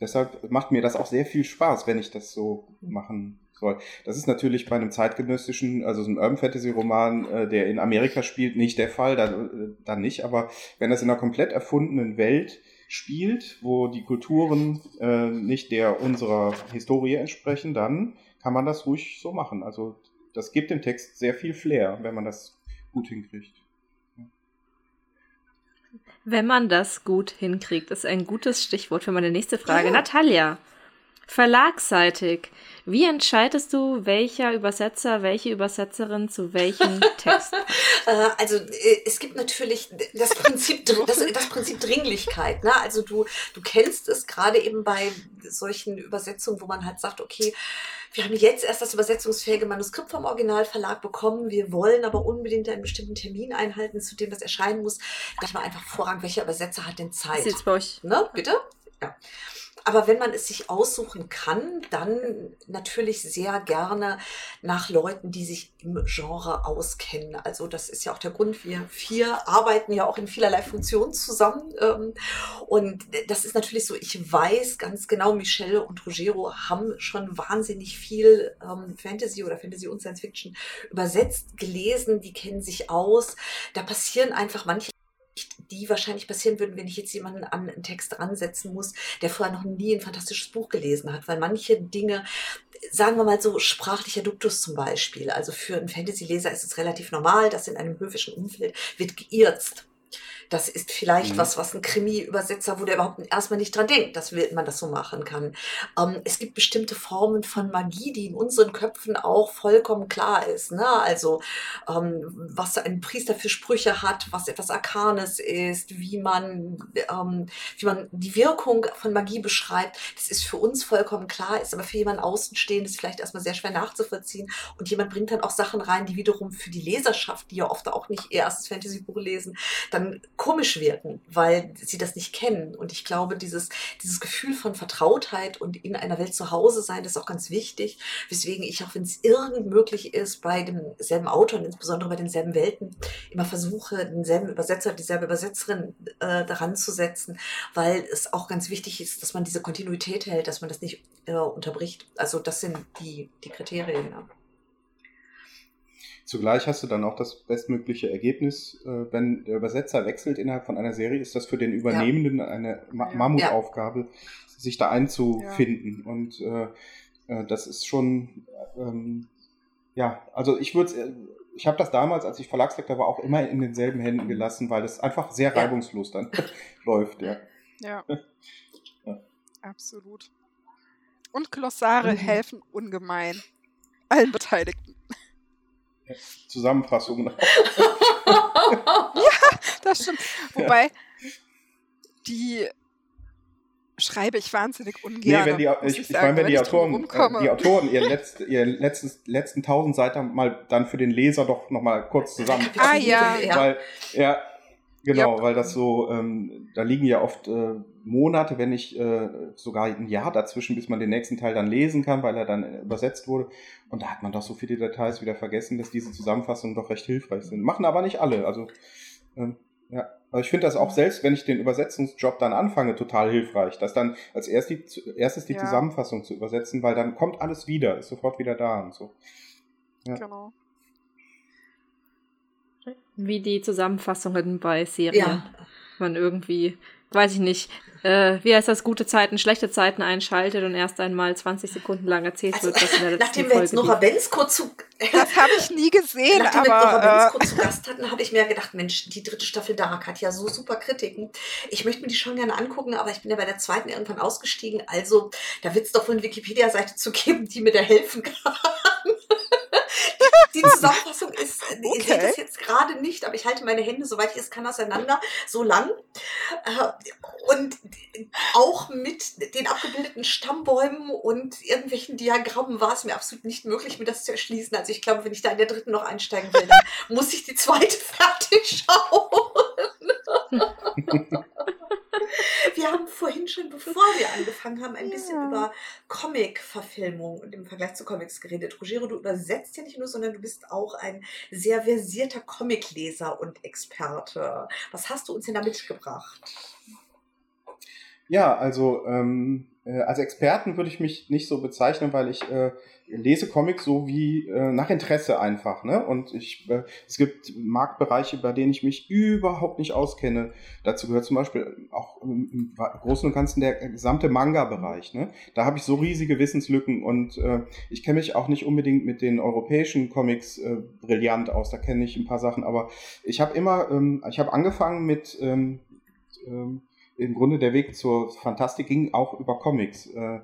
deshalb macht mir das auch sehr viel Spaß, wenn ich das so machen soll. Das ist natürlich bei einem zeitgenössischen, also so einem Urban Fantasy Roman, äh, der in Amerika spielt, nicht der Fall, dann, äh, dann nicht. Aber wenn das in einer komplett erfundenen Welt spielt, wo die Kulturen äh, nicht der unserer Historie entsprechen, dann kann man das ruhig so machen. Also das gibt dem Text sehr viel Flair, wenn man das gut hinkriegt. Wenn man das gut hinkriegt, ist ein gutes Stichwort für meine nächste Frage. Ja. Natalia, Verlagsseitig. Wie entscheidest du, welcher Übersetzer, welche Übersetzerin zu welchem <laughs> Text? Äh, also äh, es gibt natürlich das Prinzip, das, das Prinzip Dringlichkeit. Ne? Also du, du kennst es gerade eben bei solchen Übersetzungen, wo man halt sagt, okay, wir haben jetzt erst das übersetzungsfähige Manuskript vom Originalverlag bekommen. Wir wollen aber unbedingt einen bestimmten Termin einhalten, zu dem das erscheinen muss. Gleich mal einfach Vorrang, welcher Übersetzer hat denn Zeit? Jetzt bei euch? Ne? Bitte? Ja. Aber wenn man es sich aussuchen kann, dann natürlich sehr gerne nach Leuten, die sich im Genre auskennen. Also das ist ja auch der Grund, wir vier arbeiten ja auch in vielerlei Funktionen zusammen. Ähm, und das ist natürlich so, ich weiß ganz genau, Michelle und Rogero haben schon wahnsinnig viel ähm, Fantasy oder Fantasy und Science Fiction übersetzt, gelesen, die kennen sich aus. Da passieren einfach manche die wahrscheinlich passieren würden, wenn ich jetzt jemanden an einen Text ransetzen muss, der vorher noch nie ein fantastisches Buch gelesen hat, weil manche Dinge, sagen wir mal so, sprachlicher Duktus zum Beispiel, also für einen Fantasy-Leser ist es relativ normal, dass in einem höfischen Umfeld wird geirzt das ist vielleicht mhm. was, was ein Krimi-Übersetzer, wo der überhaupt erstmal nicht dran denkt, dass man das so machen kann. Ähm, es gibt bestimmte Formen von Magie, die in unseren Köpfen auch vollkommen klar ist. Ne? Also ähm, was ein Priester für Sprüche hat, was etwas Arkanes ist, wie man, ähm, wie man die Wirkung von Magie beschreibt, das ist für uns vollkommen klar, ist aber für jemanden Außenstehendes vielleicht erstmal sehr schwer nachzuvollziehen. Und jemand bringt dann auch Sachen rein, die wiederum für die Leserschaft, die ja oft auch nicht ihr erstes Fantasy-Buch lesen, dann komisch wirken, weil sie das nicht kennen. Und ich glaube, dieses, dieses Gefühl von Vertrautheit und in einer Welt zu Hause sein, das ist auch ganz wichtig. Weswegen ich, auch wenn es irgend möglich ist, bei demselben Autor und insbesondere bei denselben Welten, immer versuche, denselben Übersetzer, dieselbe Übersetzerin äh, daran zu setzen, weil es auch ganz wichtig ist, dass man diese Kontinuität hält, dass man das nicht äh, unterbricht. Also das sind die, die Kriterien. Ja. Zugleich hast du dann auch das bestmögliche Ergebnis. Äh, wenn der Übersetzer wechselt innerhalb von einer Serie, ist das für den Übernehmenden ja. eine Ma Mammutaufgabe, ja. sich da einzufinden. Ja. Und äh, äh, das ist schon, ähm, ja, also ich würde äh, ich habe das damals, als ich Verlagslektor war, auch immer in denselben Händen gelassen, weil das einfach sehr reibungslos dann <laughs> läuft, ja. Ja. <laughs> Absolut. Und Glossare mhm. helfen ungemein. Allen Beteiligten. Zusammenfassung. <laughs> ja, das stimmt. Wobei, die schreibe ich wahnsinnig ungern. Nee, wenn die, ich, ich, ich meine, wenn die Autoren, äh, die Autoren ihren letzten, ihren letzten, letzten tausend Seiten mal dann für den Leser doch nochmal kurz zusammen. Ah, ja. Weil, ja, genau, ja. weil das so, ähm, da liegen ja oft äh, Monate, wenn nicht äh, sogar ein Jahr dazwischen, bis man den nächsten Teil dann lesen kann, weil er dann übersetzt wurde. Und da hat man doch so viele Details wieder vergessen, dass diese Zusammenfassungen doch recht hilfreich sind. Machen aber nicht alle. Also, ähm, ja. Aber ich finde das auch selbst, wenn ich den Übersetzungsjob dann anfange, total hilfreich, das dann als erst die, erstes die ja. Zusammenfassung zu übersetzen, weil dann kommt alles wieder, ist sofort wieder da und so. Ja. Genau. Wie die Zusammenfassungen bei Serien. Ja. Man irgendwie weiß ich nicht, äh, wie heißt das, gute Zeiten, schlechte Zeiten einschaltet und erst einmal 20 Sekunden lang erzählt also, wird, was in der letzten Nachdem wir jetzt Nora Bensko zu... Das habe ich nie gesehen, Nachdem aber... wir Nora Bensko äh, zu Gast hatten, habe ich mir gedacht, Mensch, die dritte Staffel Dark hat ja so super Kritiken. Ich möchte mir die schon gerne angucken, aber ich bin ja bei der zweiten irgendwann ausgestiegen. Also, da wird es doch wohl eine Wikipedia-Seite zu geben, die mir da helfen kann. Die Zusammenfassung ist, okay. ich sehe das jetzt gerade nicht, aber ich halte meine Hände, soweit ich es kann, auseinander, so lang. Äh, und auch mit den abgebildeten Stammbäumen und irgendwelchen Diagrammen war es mir absolut nicht möglich, mir das zu erschließen. Also ich glaube, wenn ich da in der dritten noch einsteigen will, dann muss ich die zweite <laughs> fertig schauen. <laughs> Wir haben vorhin schon, bevor wir angefangen haben, ein bisschen ja. über Comic-Verfilmung und im Vergleich zu Comics geredet. Rogero, du übersetzt ja nicht nur, sondern du bist auch ein sehr versierter Comicleser und Experte. Was hast du uns denn da mitgebracht? Ja, also ähm, äh, als Experten würde ich mich nicht so bezeichnen, weil ich äh, lese Comics so wie äh, nach Interesse einfach. Ne? Und ich, äh, es gibt Marktbereiche, bei denen ich mich überhaupt nicht auskenne. Dazu gehört zum Beispiel auch im, im Großen und Ganzen der gesamte Manga-Bereich. Ne? Da habe ich so riesige Wissenslücken und äh, ich kenne mich auch nicht unbedingt mit den europäischen Comics äh, brillant aus. Da kenne ich ein paar Sachen, aber ich habe immer, ähm, ich habe angefangen mit ähm, ähm, im Grunde der Weg zur Fantastik ging auch über Comics. Äh,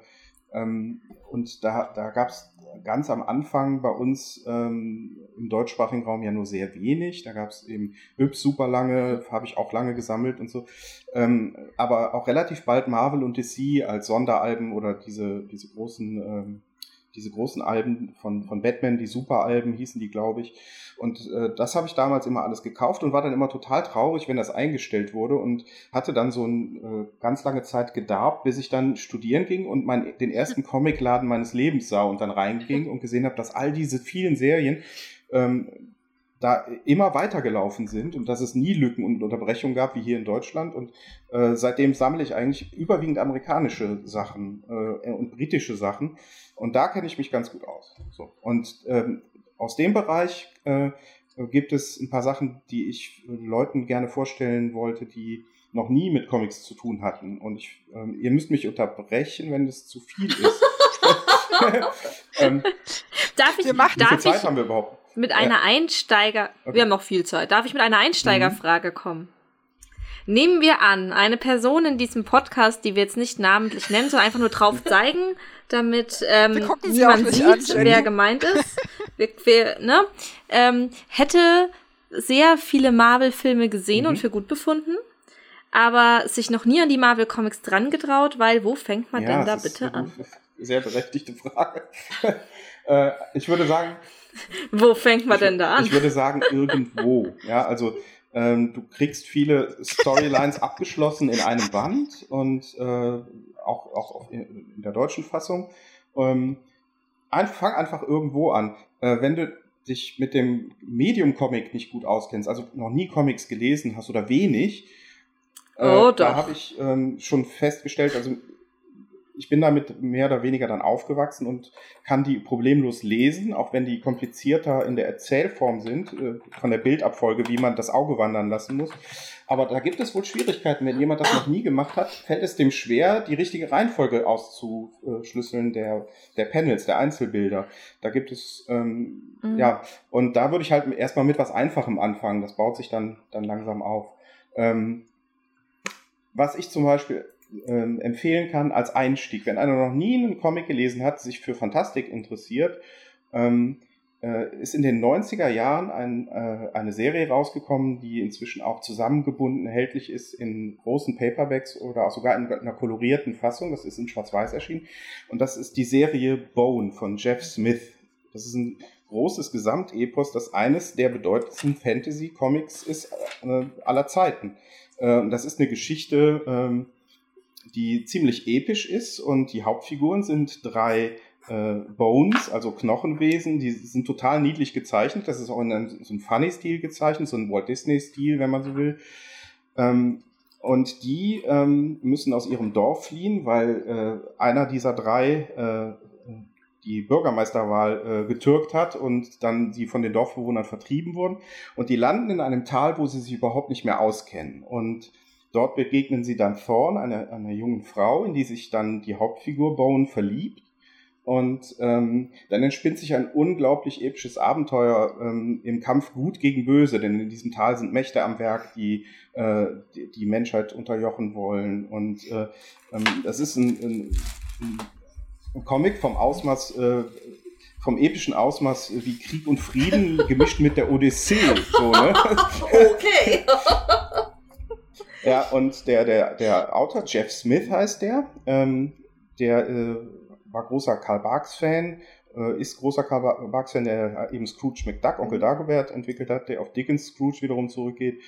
ähm, und da, da gab es ganz am Anfang bei uns ähm, im deutschsprachigen Raum ja nur sehr wenig. Da gab es eben Yps super lange, habe ich auch lange gesammelt und so. Ähm, aber auch relativ bald Marvel und DC als Sonderalben oder diese, diese großen ähm, diese großen Alben von, von Batman, die Superalben hießen die, glaube ich. Und äh, das habe ich damals immer alles gekauft und war dann immer total traurig, wenn das eingestellt wurde und hatte dann so ein, äh, ganz lange Zeit gedarbt, bis ich dann studieren ging und mein, den ersten <laughs> Comicladen meines Lebens sah und dann reinging <laughs> und gesehen habe, dass all diese vielen Serien ähm, da immer weitergelaufen sind und dass es nie Lücken und Unterbrechungen gab, wie hier in Deutschland. Und äh, seitdem sammle ich eigentlich überwiegend amerikanische Sachen äh, und britische Sachen. Und da kenne ich mich ganz gut aus. So. Und ähm, aus dem Bereich äh, gibt es ein paar Sachen, die ich Leuten gerne vorstellen wollte, die noch nie mit Comics zu tun hatten. Und ich, ähm, ihr müsst mich unterbrechen, wenn es zu viel ist. <laughs> <laughs> ähm, darf ich, wie viel Zeit ich, haben wir überhaupt? Mit einer ja. Einsteiger, okay. wir haben noch viel Zeit. Darf ich mit einer Einsteigerfrage mhm. kommen? Nehmen wir an, eine Person in diesem Podcast, die wir jetzt nicht namentlich nennen, sondern einfach nur drauf <laughs> zeigen, damit ähm, niemand sieht, an, wer gemeint ist, wir, wir, ne, ähm, hätte sehr viele Marvel-Filme gesehen mhm. und für gut befunden, aber sich noch nie an die Marvel-Comics dran getraut, weil wo fängt man ja, denn da bitte an? Sehr berechtigte Frage. <laughs> äh, ich würde sagen, wo fängt man denn da an? Ich würde sagen, irgendwo. Ja, also ähm, du kriegst viele Storylines <laughs> abgeschlossen in einem Band und äh, auch, auch in der deutschen Fassung. Ähm, fang einfach irgendwo an. Äh, wenn du dich mit dem Medium-Comic nicht gut auskennst, also noch nie Comics gelesen hast oder wenig, äh, oh, da habe ich ähm, schon festgestellt, also ich bin damit mehr oder weniger dann aufgewachsen und kann die problemlos lesen, auch wenn die komplizierter in der Erzählform sind, äh, von der Bildabfolge, wie man das Auge wandern lassen muss. Aber da gibt es wohl Schwierigkeiten. Wenn jemand das noch nie gemacht hat, fällt es dem schwer, die richtige Reihenfolge auszuschlüsseln der, der Panels, der Einzelbilder. Da gibt es, ähm, mhm. ja, und da würde ich halt erstmal mit was Einfachem anfangen. Das baut sich dann, dann langsam auf. Ähm, was ich zum Beispiel ähm, empfehlen kann als Einstieg. Wenn einer noch nie einen Comic gelesen hat, sich für Fantastik interessiert, ähm, äh, ist in den 90er Jahren ein, äh, eine Serie rausgekommen, die inzwischen auch zusammengebunden erhältlich ist in großen Paperbacks oder auch sogar in einer kolorierten Fassung. Das ist in Schwarz-Weiß erschienen. Und das ist die Serie Bone von Jeff Smith. Das ist ein großes Gesamtepos, das eines der bedeutendsten Fantasy-Comics ist äh, aller Zeiten. Äh, das ist eine Geschichte, ähm, die ziemlich episch ist und die Hauptfiguren sind drei äh, Bones, also Knochenwesen, die sind total niedlich gezeichnet. Das ist auch in einem, so einem Funny-Stil gezeichnet, so ein Walt Disney-Stil, wenn man so will. Ähm, und die ähm, müssen aus ihrem Dorf fliehen, weil äh, einer dieser drei äh, die Bürgermeisterwahl äh, getürkt hat und dann sie von den Dorfbewohnern vertrieben wurden. Und die landen in einem Tal, wo sie sich überhaupt nicht mehr auskennen. Und dort begegnen sie dann Thorn, einer, einer jungen Frau, in die sich dann die Hauptfigur Bone verliebt. Und ähm, dann entspinnt sich ein unglaublich episches Abenteuer ähm, im Kampf Gut gegen Böse, denn in diesem Tal sind Mächte am Werk, die äh, die, die Menschheit unterjochen wollen. Und äh, ähm, das ist ein, ein, ein Comic vom Ausmaß, äh, vom epischen Ausmaß wie Krieg und Frieden <laughs> gemischt mit der Odyssee. So, ne? Okay. <laughs> ja, und der, der, der Autor, Jeff Smith heißt der, ähm, der äh, war großer Karl Barks-Fan, äh, ist großer Karl Barks-Fan, der eben Scrooge McDuck, Onkel mhm. Dagobert entwickelt hat, der auf Dickens Scrooge wiederum zurückgeht.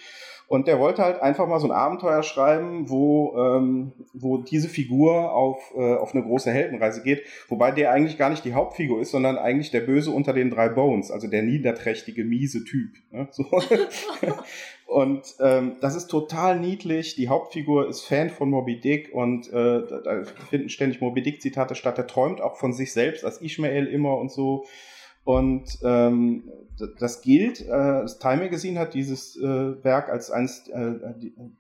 Und der wollte halt einfach mal so ein Abenteuer schreiben, wo, ähm, wo diese Figur auf, äh, auf eine große Heldenreise geht, wobei der eigentlich gar nicht die Hauptfigur ist, sondern eigentlich der Böse unter den drei Bones, also der niederträchtige, miese Typ. Ne? So. <laughs> <laughs> und ähm, das ist total niedlich. Die Hauptfigur ist Fan von Moby Dick und äh, da finden ständig Moby Dick-Zitate statt. Der träumt auch von sich selbst als Ishmael immer und so. Und ähm, das gilt, äh, das Time Magazine hat dieses äh, Werk als eines äh,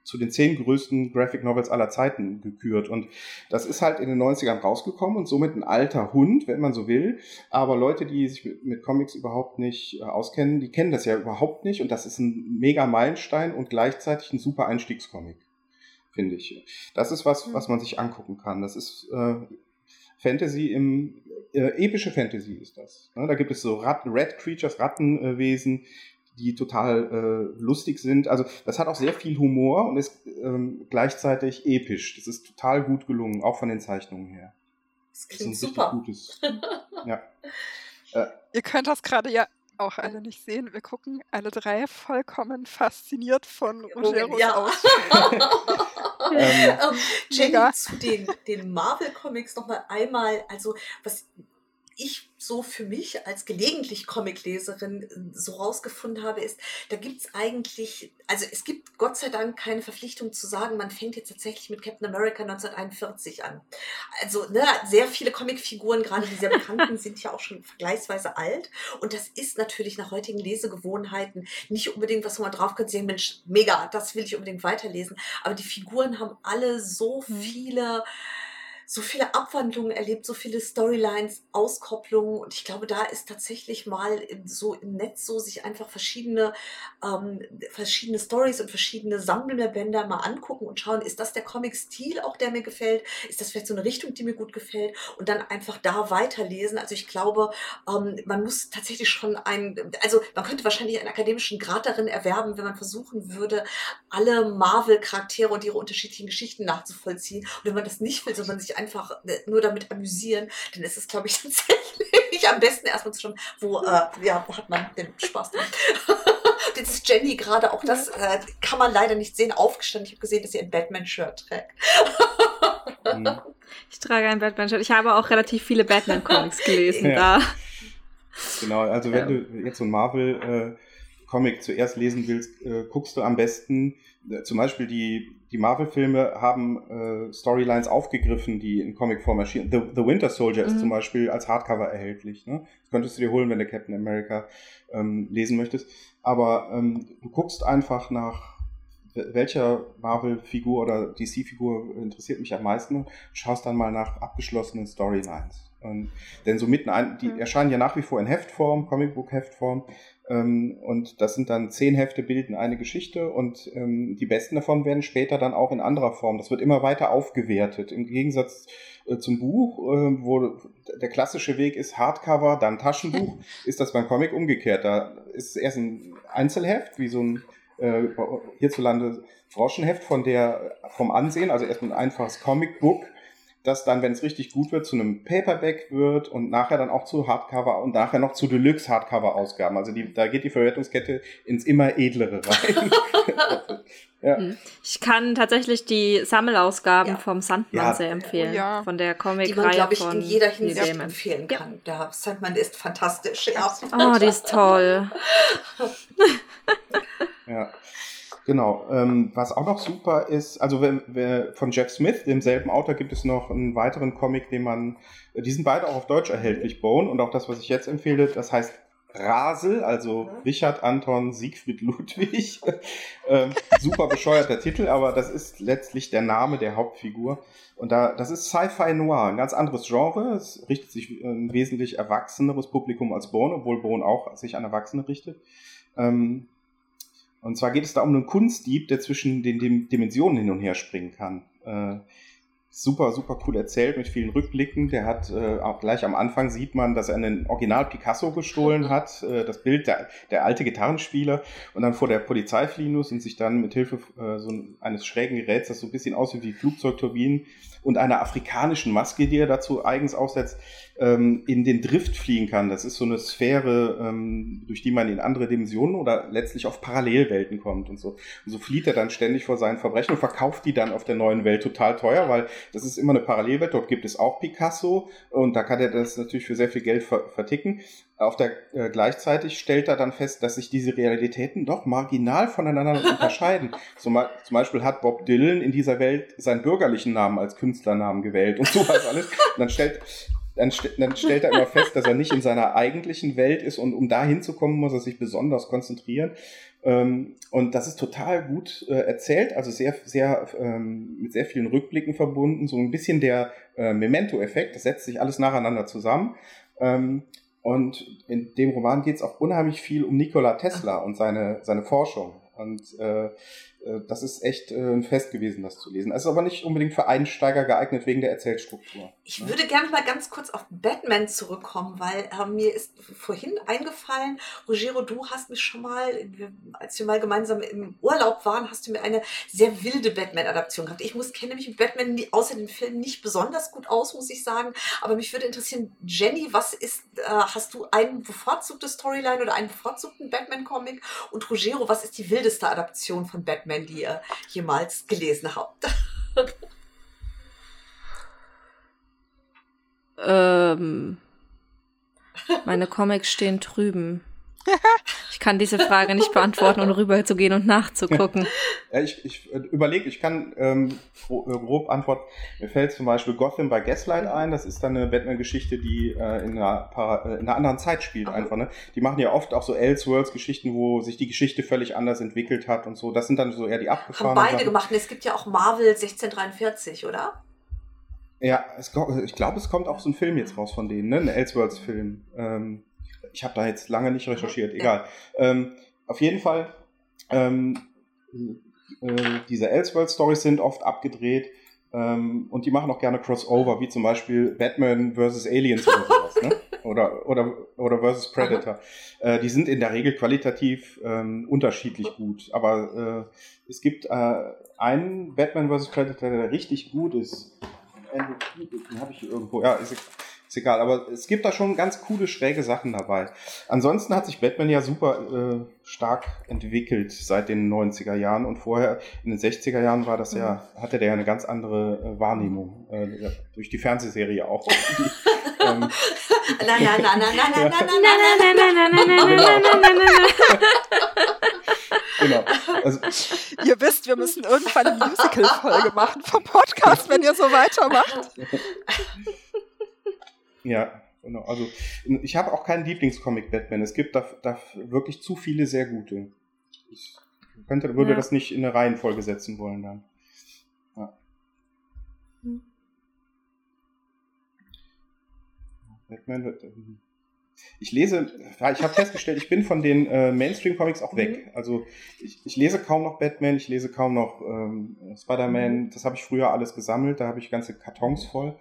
zu den zehn größten Graphic Novels aller Zeiten gekürt. Und das ist halt in den 90ern rausgekommen und somit ein alter Hund, wenn man so will. Aber Leute, die sich mit, Comics überhaupt nicht auskennen, die kennen das ja überhaupt nicht. Und das ist ein mega Meilenstein und gleichzeitig ein super Einstiegscomic, finde ich. Das ist was, was man sich angucken kann. Das ist äh, Fantasy im äh, epische Fantasy ist das. Ne? Da gibt es so Ratten, Red Creatures, Rattenwesen, die total äh, lustig sind. Also das hat auch sehr viel Humor und ist ähm, gleichzeitig episch. Das ist total gut gelungen, auch von den Zeichnungen her. Das klingt das super. Gutes. <laughs> ja. Äh, Ihr könnt das gerade ja auch alle nicht sehen. Wir gucken alle drei vollkommen fasziniert von Rogeros ja. aus. <laughs> <laughs> ähm, ähm Jenny, zu den, den Marvel-Comics nochmal einmal, also was ich so für mich als gelegentlich Comicleserin äh, so rausgefunden habe, ist, da gibt es eigentlich, also es gibt Gott sei Dank keine Verpflichtung zu sagen, man fängt jetzt tatsächlich mit Captain America 1941 an. Also ne, sehr viele Comicfiguren, gerade die sehr bekannten, <laughs> sind ja auch schon vergleichsweise alt. Und das ist natürlich nach heutigen Lesegewohnheiten nicht unbedingt, was man drauf kann, sehen, Mensch, mega, das will ich unbedingt weiterlesen. Aber die Figuren haben alle so mhm. So viele Abwandlungen erlebt, so viele Storylines, Auskopplungen und ich glaube, da ist tatsächlich mal so im Netz so sich einfach verschiedene ähm, verschiedene Stories und verschiedene Sammelbänder mal angucken und schauen, ist das der Comic-Stil auch, der mir gefällt? Ist das vielleicht so eine Richtung, die mir gut gefällt? Und dann einfach da weiterlesen. Also ich glaube, ähm, man muss tatsächlich schon ein, also man könnte wahrscheinlich einen akademischen Grad darin erwerben, wenn man versuchen würde, alle Marvel-Charaktere und ihre unterschiedlichen Geschichten nachzuvollziehen. Und wenn man das nicht will, sondern sich einfach äh, nur damit amüsieren, dann ist es, glaube ich, <laughs> tatsächlich am besten erstmal zu schauen, wo, äh, ja, wo hat man den Spaß dran. <laughs> Jetzt ist Jenny gerade auch das, äh, kann man leider nicht sehen, aufgestanden. Ich habe gesehen, dass sie ein Batman-Shirt trägt. Mhm. <laughs> ich trage ein Batman-Shirt. Ich habe auch relativ viele Batman-Comics gelesen ja. da. Genau, also wenn ja. du jetzt so ein Marvel- äh, zuerst lesen willst, äh, guckst du am besten, äh, zum Beispiel die, die Marvel-Filme haben äh, Storylines aufgegriffen, die in Comicform erschienen. The, The Winter Soldier mhm. ist zum Beispiel als Hardcover erhältlich. Ne? Das könntest du dir holen, wenn du Captain America ähm, lesen möchtest. Aber ähm, du guckst einfach nach welcher Marvel-Figur oder DC-Figur interessiert mich am meisten und schaust dann mal nach abgeschlossenen Storylines. Und, denn so mitten ein, die mhm. erscheinen ja nach wie vor in Heftform, Comicbook-Heftform. Ähm, und das sind dann zehn Hefte, bilden eine Geschichte und ähm, die besten davon werden später dann auch in anderer Form. Das wird immer weiter aufgewertet. Im Gegensatz äh, zum Buch, äh, wo der klassische Weg ist Hardcover, dann Taschenbuch, <laughs> ist das beim Comic umgekehrt. Da ist erst ein Einzelheft, wie so ein äh, hierzulande Froschenheft von der, vom Ansehen, also erstmal ein einfaches Comicbook das dann, wenn es richtig gut wird, zu einem Paperback wird und nachher dann auch zu Hardcover und nachher noch zu Deluxe Hardcover Ausgaben. Also die, da geht die Verwertungskette ins immer edlere rein. <laughs> ja. Hm. Ich kann tatsächlich die Sammelausgaben ja. vom Sandmann ja. sehr empfehlen. Ja. Von der Comic-Reihe. Die man, glaube ich, in jeder Hinsicht empfehlen kann. Der Sandmann ist fantastisch. Ja. Oh, die ist toll. <laughs> ja. Genau. Ähm, was auch noch super ist, also wenn, wenn, von Jeff Smith, demselben Autor, gibt es noch einen weiteren Comic, den man, die sind beide auch auf Deutsch erhältlich, Bone. Und auch das, was ich jetzt empfehle, das heißt Rasel, also Richard Anton Siegfried Ludwig. <laughs> ähm, super bescheuerter Titel, aber das ist letztlich der Name der Hauptfigur. Und da, das ist Sci-Fi Noir, ein ganz anderes Genre. Es richtet sich ein wesentlich erwachseneres Publikum als Bone, obwohl Bone auch sich an Erwachsene richtet. Ähm, und zwar geht es da um einen Kunstdieb, der zwischen den Dimensionen hin und her springen kann. Äh, super, super cool erzählt mit vielen Rückblicken. Der hat äh, auch gleich am Anfang sieht man, dass er einen Original Picasso gestohlen hat, äh, das Bild der, der alte Gitarrenspieler und dann vor der Polizei fliehen muss und sich dann mit Hilfe äh, so eines schrägen Geräts, das so ein bisschen aussieht wie Flugzeugturbinen und einer afrikanischen Maske, die er dazu eigens aufsetzt, ähm, in den Drift fliegen kann. Das ist so eine Sphäre, ähm, durch die man in andere Dimensionen oder letztlich auf Parallelwelten kommt und so. Und so flieht er dann ständig vor seinen Verbrechen und verkauft die dann auf der neuen Welt total teuer, weil das ist immer eine Parallelwelt. Dort gibt es auch Picasso und da kann er das natürlich für sehr viel Geld ver verticken. Auf der äh, gleichzeitig stellt er dann fest, dass sich diese Realitäten doch marginal voneinander <laughs> unterscheiden. Zum, zum, Beispiel hat Bob Dylan in dieser Welt seinen bürgerlichen Namen als Künstlernamen gewählt und sowas alles. Und dann stellt dann, st dann stellt er immer fest, dass er nicht in seiner eigentlichen Welt ist und um da hinzukommen, muss er sich besonders konzentrieren. Ähm, und das ist total gut äh, erzählt, also sehr, sehr ähm, mit sehr vielen Rückblicken verbunden, so ein bisschen der äh, Memento-Effekt, das setzt sich alles nacheinander zusammen. Ähm, und in dem Roman geht es auch unheimlich viel um Nikola Tesla und seine, seine Forschung. Und äh, äh, das ist echt äh, ein Fest gewesen, das zu lesen. Es ist aber nicht unbedingt für Einsteiger geeignet wegen der Erzählstruktur. Ich würde gerne mal ganz kurz auf Batman zurückkommen, weil äh, mir ist vorhin eingefallen, Rogero, du hast mich schon mal, als wir mal gemeinsam im Urlaub waren, hast du mir eine sehr wilde Batman-Adaption gehabt. Ich muss kenne mich mit Batman außer dem Film nicht besonders gut aus, muss ich sagen. Aber mich würde interessieren, Jenny, was ist, äh, hast du ein bevorzugtes Storyline oder einen bevorzugten Batman-Comic? Und Rogero, was ist die wildeste Adaption von? Batman, die ihr jemals gelesen habt? <laughs> ähm, meine Comics stehen drüben. Ich kann diese Frage nicht beantworten, ohne rüberzugehen und nachzugucken. Ja, ich ich äh, überlege, ich kann ähm, äh, grob antworten. Mir fällt zum Beispiel Gotham bei Gaslight ein. Das ist dann eine Batman-Geschichte, die äh, in, einer äh, in, einer anderen Zeit spielt Aha. einfach. Ne? Die machen ja oft auch so Elseworlds-Geschichten, wo sich die Geschichte völlig anders entwickelt hat und so. Das sind dann so eher die abgefahrenen Haben beide Sachen. gemacht. Und es gibt ja auch Marvel 1643, oder? Ja, es, ich glaube, es kommt auch so ein Film jetzt raus von denen, ne? Ein Elseworlds-Film. Ähm, ich habe da jetzt lange nicht recherchiert, egal. Ähm, auf jeden Fall, ähm, äh, diese Elseworld-Stories sind oft abgedreht ähm, und die machen auch gerne Crossover, wie zum Beispiel Batman vs. Aliens oder sowas, ne? <laughs> Oder, oder, oder versus Predator. Äh, die sind in der Regel qualitativ ähm, unterschiedlich gut. Aber äh, es gibt äh, einen Batman vs. Predator, der richtig gut ist. Den habe ich hier irgendwo. Ja, ist, ist egal, aber es gibt da schon ganz coole, schräge Sachen dabei. Ansonsten hat sich Batman ja super äh, stark entwickelt seit den 90er Jahren und vorher in den 60er Jahren war das ja, hatte der ja eine ganz andere äh, Wahrnehmung, äh, durch die Fernsehserie auch. Nein, nein, nein, nein, nein, nein, nein, nein, nein, nein, nein, nein, nein, nein, Genau. Also, ihr wisst, wir müssen irgendwann eine Musical-Folge machen vom Podcast, wenn ihr so weitermacht. Ja, genau. Also ich habe auch keinen Lieblingscomic Batman. Es gibt da, da wirklich zu viele sehr gute. Ich könnte, würde ja. das nicht in eine Reihenfolge setzen wollen dann. Ja. Hm. Batman wird. Ähm, ich lese, ich habe festgestellt, ich bin von den äh, Mainstream-Comics auch weg. Mhm. Also ich, ich, lese kaum noch Batman, ich lese kaum noch ähm, Spider-Man. Mhm. Das habe ich früher alles gesammelt, da habe ich ganze Kartons voll.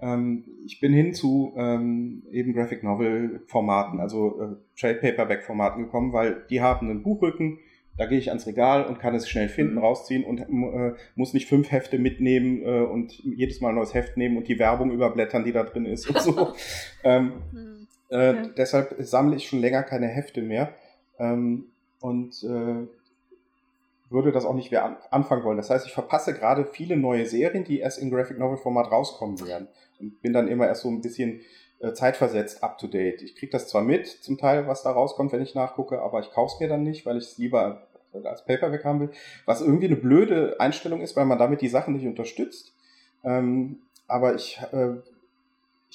Ähm, ich bin hin zu ähm, eben Graphic Novel-Formaten, also äh, Trade Paperback-Formaten gekommen, weil die haben einen Buchrücken, da gehe ich ans Regal und kann es schnell finden, mhm. rausziehen und äh, muss nicht fünf Hefte mitnehmen äh, und jedes Mal ein neues Heft nehmen und die Werbung überblättern, die da drin ist und so. <laughs> ähm, mhm. Äh, ja. Deshalb sammle ich schon länger keine Hefte mehr ähm, und äh, würde das auch nicht mehr an anfangen wollen. Das heißt, ich verpasse gerade viele neue Serien, die erst in Graphic Novel Format rauskommen werden und bin dann immer erst so ein bisschen äh, zeitversetzt up to date. Ich kriege das zwar mit, zum Teil, was da rauskommt, wenn ich nachgucke, aber ich kaufe es mir dann nicht, weil ich es lieber als Paperback haben will. Was irgendwie eine blöde Einstellung ist, weil man damit die Sachen nicht unterstützt. Ähm, aber ich, äh,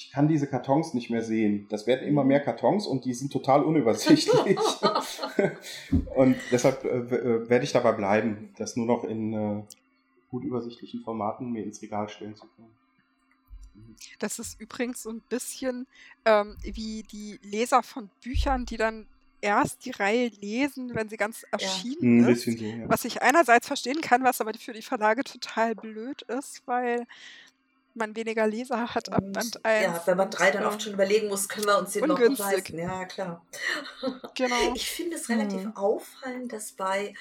ich kann diese Kartons nicht mehr sehen. Das werden immer mehr Kartons und die sind total unübersichtlich. <laughs> und deshalb äh, äh, werde ich dabei bleiben, das nur noch in äh, gut übersichtlichen Formaten mir ins Regal stellen zu können. Das ist übrigens so ein bisschen ähm, wie die Leser von Büchern, die dann erst die Reihe lesen, wenn sie ganz erschienen ja. ist. So, ja. Was ich einerseits verstehen kann, was aber für die Verlage total blöd ist, weil man weniger Leser hat ab Band 1. Ja, wenn man drei dann oft schon überlegen muss, können wir uns den ungünstig. noch leisten. Ja, klar. <laughs> Genau. Ich finde es relativ mhm. auffallend, dass bei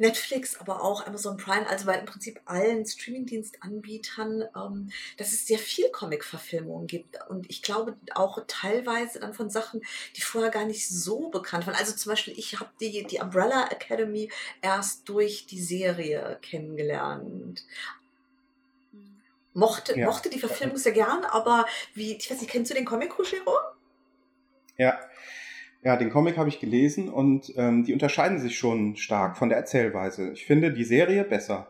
Netflix, aber auch Amazon Prime, also bei im Prinzip allen Streamingdienstanbietern, ähm, dass es sehr viel Comic-Verfilmungen gibt. Und ich glaube auch teilweise dann von Sachen, die vorher gar nicht so bekannt waren. Also zum Beispiel, ich habe die, die Umbrella Academy erst durch die Serie kennengelernt. Mochte, ja. mochte die Verfilmung sehr gern, aber wie, ich weiß nicht, kennst du den Comic Kushiro? Ja, ja, den Comic habe ich gelesen und ähm, die unterscheiden sich schon stark von der Erzählweise. Ich finde die Serie besser.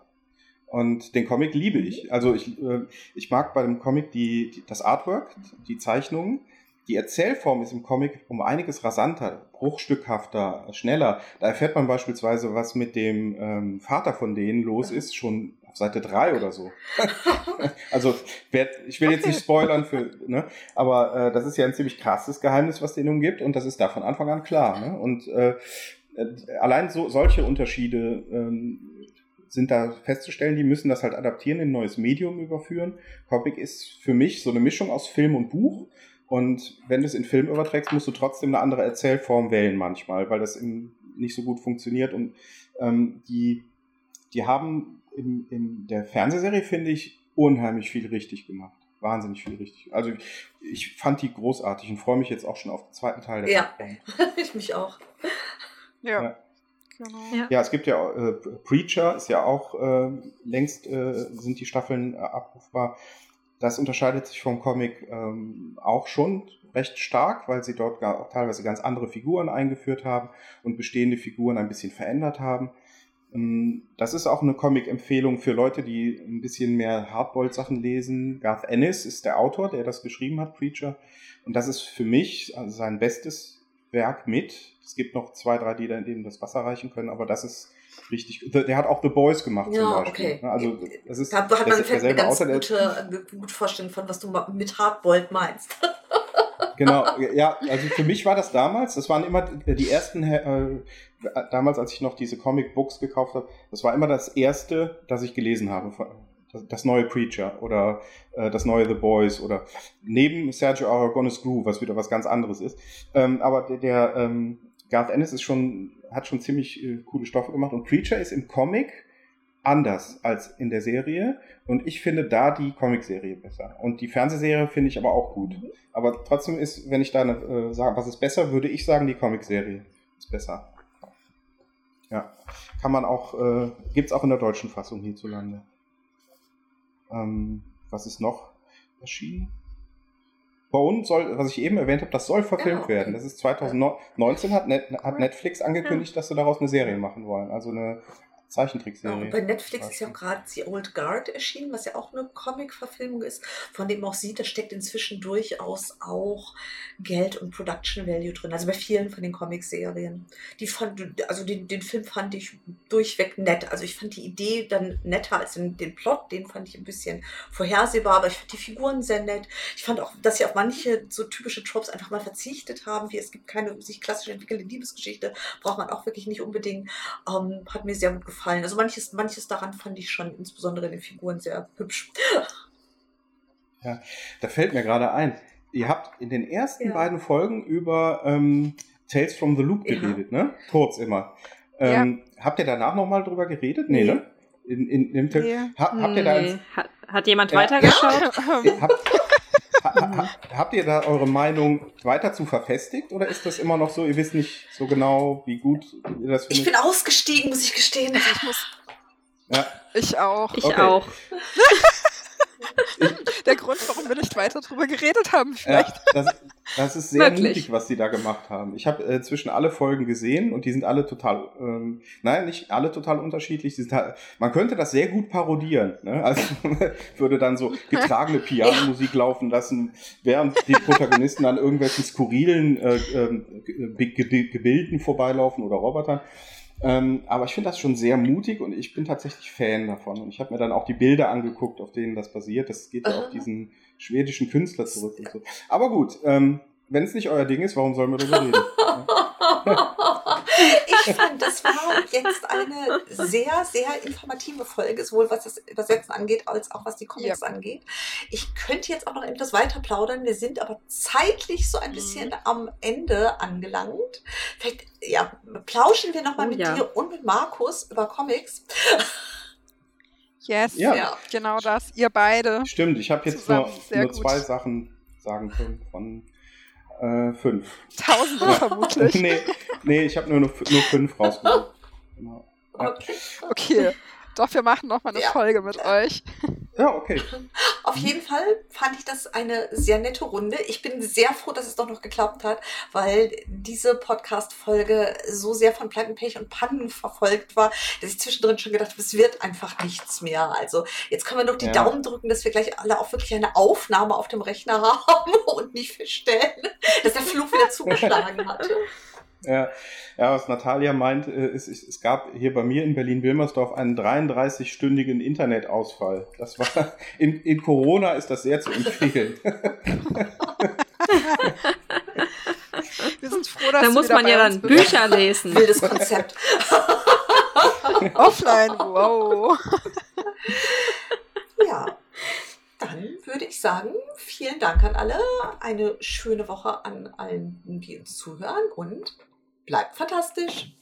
Und den Comic liebe ich. Also ich, äh, ich mag bei dem Comic die, die, das Artwork, die Zeichnungen. Die Erzählform ist im Comic um einiges rasanter, bruchstückhafter, schneller. Da erfährt man beispielsweise, was mit dem ähm, Vater von denen los ist, schon auf Seite 3 oder so. <laughs> also ich will jetzt nicht spoilern für, ne? aber äh, das ist ja ein ziemlich krasses Geheimnis, was den umgibt und das ist da von Anfang an klar. Ne? Und äh, äh, allein so solche Unterschiede ähm, sind da festzustellen, die müssen das halt adaptieren, in ein neues Medium überführen. Comic ist für mich so eine Mischung aus Film und Buch. Und wenn du es in Film überträgst, musst du trotzdem eine andere Erzählform wählen manchmal, weil das in, nicht so gut funktioniert. Und ähm, die, die haben in, in der Fernsehserie, finde ich, unheimlich viel richtig gemacht. Wahnsinnig viel richtig. Also ich fand die großartig und freue mich jetzt auch schon auf den zweiten Teil der Ja, <laughs> ich mich auch. Ja. ja. Genau. Ja. ja, es gibt ja äh, Preacher, ist ja auch äh, längst äh, sind die Staffeln äh, abrufbar. Das unterscheidet sich vom Comic ähm, auch schon recht stark, weil sie dort gar, auch teilweise ganz andere Figuren eingeführt haben und bestehende Figuren ein bisschen verändert haben. Ähm, das ist auch eine Comic-Empfehlung für Leute, die ein bisschen mehr Hardboiled-Sachen lesen. Garth Ennis ist der Autor, der das geschrieben hat, Preacher. Und das ist für mich also sein bestes Werk mit. Es gibt noch zwei, drei in denen das Wasser reichen können, aber das ist richtig. Der hat auch The Boys gemacht ja, zum Beispiel. Okay. Ne, also das ist da hat man eine ganz Autor, gute, gute Vorstellung von, was du mit Hardboiled meinst. <laughs> Genau, ja, also für mich war das damals, das waren immer die ersten, äh, damals als ich noch diese Comic Books gekauft habe, das war immer das erste, das ich gelesen habe. Das neue Preacher oder äh, das neue The Boys oder neben Sergio Aragones Groove, was wieder was ganz anderes ist. Ähm, aber der, der ähm, Garth Ennis ist schon, hat schon ziemlich äh, coole Stoffe gemacht und Preacher ist im Comic anders als in der Serie und ich finde da die Comicserie besser und die Fernsehserie finde ich aber auch gut. Aber trotzdem ist, wenn ich da äh, sage, was ist besser, würde ich sagen, die Comicserie ist besser. Ja, kann man auch, äh, gibt's auch in der deutschen Fassung hierzulande. Ähm, was ist noch erschienen? Bone soll, was ich eben erwähnt habe, das soll verfilmt okay. werden. Das ist 2019 hat, Net, hat Netflix angekündigt, dass sie daraus eine Serie machen wollen. Also eine Zeichentrickserie. Ja, bei Netflix ist ja auch gerade The Old Guard erschienen, was ja auch eine Comic-Verfilmung ist, von dem man auch sieht, da steckt inzwischen durchaus auch Geld und Production Value drin. Also bei vielen von den Comic-Serien. Die fand, also den, den Film fand ich durchweg nett. Also ich fand die Idee dann netter als den, den Plot, den fand ich ein bisschen vorhersehbar, aber ich fand die Figuren sehr nett. Ich fand auch, dass sie auf manche so typische Tropes einfach mal verzichtet haben, wie es gibt keine sich klassisch entwickelnde Liebesgeschichte, braucht man auch wirklich nicht unbedingt. Ähm, hat mir sehr gut gefallen gefallen. Also manches, manches daran fand ich schon, insbesondere in den Figuren, sehr hübsch. <laughs> Ja, da fällt mir gerade ein, ihr habt in den ersten ja. beiden Folgen über ähm, Tales from the Loop geredet, ja. ne? Kurz immer. Ähm, ja. Habt ihr danach nochmal drüber geredet? Nee, nee. ne? In, in, in. Ha, habt ihr da nee. hat, hat, jemand weitergeschaut? <laughs> Habt, ha, habt ihr da eure Meinung weiter zu verfestigt oder ist das immer noch so, ihr wisst nicht so genau, wie gut ihr das findet? Ich bin ausgestiegen, muss ich gestehen. Also ich muss. Ja. Ich auch. Ich okay. auch. <laughs> <laughs> Der Grund, warum wir nicht weiter darüber geredet haben, vielleicht. Ja, das, das, ist sehr Wirklich? mutig, was sie da gemacht haben. Ich habe äh, zwischen alle Folgen gesehen und die sind alle total, ähm, nein, nicht alle total unterschiedlich. Halt, man könnte das sehr gut parodieren. Ne? Also <laughs> würde dann so getragene <laughs> Pianomusik laufen lassen, während die Protagonisten an irgendwelchen skurrilen äh, äh, Gebilden vorbeilaufen oder Robotern. Ähm, aber ich finde das schon sehr mutig und ich bin tatsächlich Fan davon. Und ich habe mir dann auch die Bilder angeguckt, auf denen das basiert. Das geht ja auf diesen schwedischen Künstler zurück und so. Aber gut, ähm, wenn es nicht euer Ding ist, warum sollen wir darüber reden? <laughs> <laughs> ich fand, das war jetzt eine sehr, sehr informative Folge, sowohl was das Übersetzen angeht, als auch was die Comics ja. angeht. Ich könnte jetzt auch noch etwas weiter plaudern. Wir sind aber zeitlich so ein bisschen mhm. am Ende angelangt. Vielleicht, ja, plauschen wir nochmal oh, mit ja. dir und mit Markus über Comics. Yes, ja. ja. genau das. Ihr beide. Stimmt, ich habe jetzt nur, nur zwei Sachen sagen können von äh, fünf. Tausende ja. vermutlich. <laughs> nee, nee, ich habe nur, nur, nur fünf rausgesucht. <laughs> Genau. Okay. okay. Doch, wir machen noch mal eine ja. Folge mit euch. Ja, okay. <laughs> Auf jeden Fall fand ich das eine sehr nette Runde. Ich bin sehr froh, dass es doch noch geklappt hat, weil diese Podcast-Folge so sehr von Plattenpech und Pannen verfolgt war, dass ich zwischendrin schon gedacht habe, es wird einfach nichts mehr. Also jetzt können wir noch die ja. Daumen drücken, dass wir gleich alle auch wirklich eine Aufnahme auf dem Rechner <laughs> haben und nicht feststellen, dass der Fluch wieder <laughs> zugeschlagen hatte. Ja, ja, was Natalia meint, äh, ist, es, es gab hier bei mir in Berlin-Wilmersdorf einen 33-stündigen Internetausfall. Das war, <laughs> in, in Corona ist das sehr zu empfehlen. <laughs> Wir sind froh, dass da muss man ja dann Bücher lesen. Wildes Konzept. <laughs> Offline, wow. Ja, dann würde ich sagen, vielen Dank an alle. Eine schöne Woche an allen, die uns zuhören und bleibt fantastisch.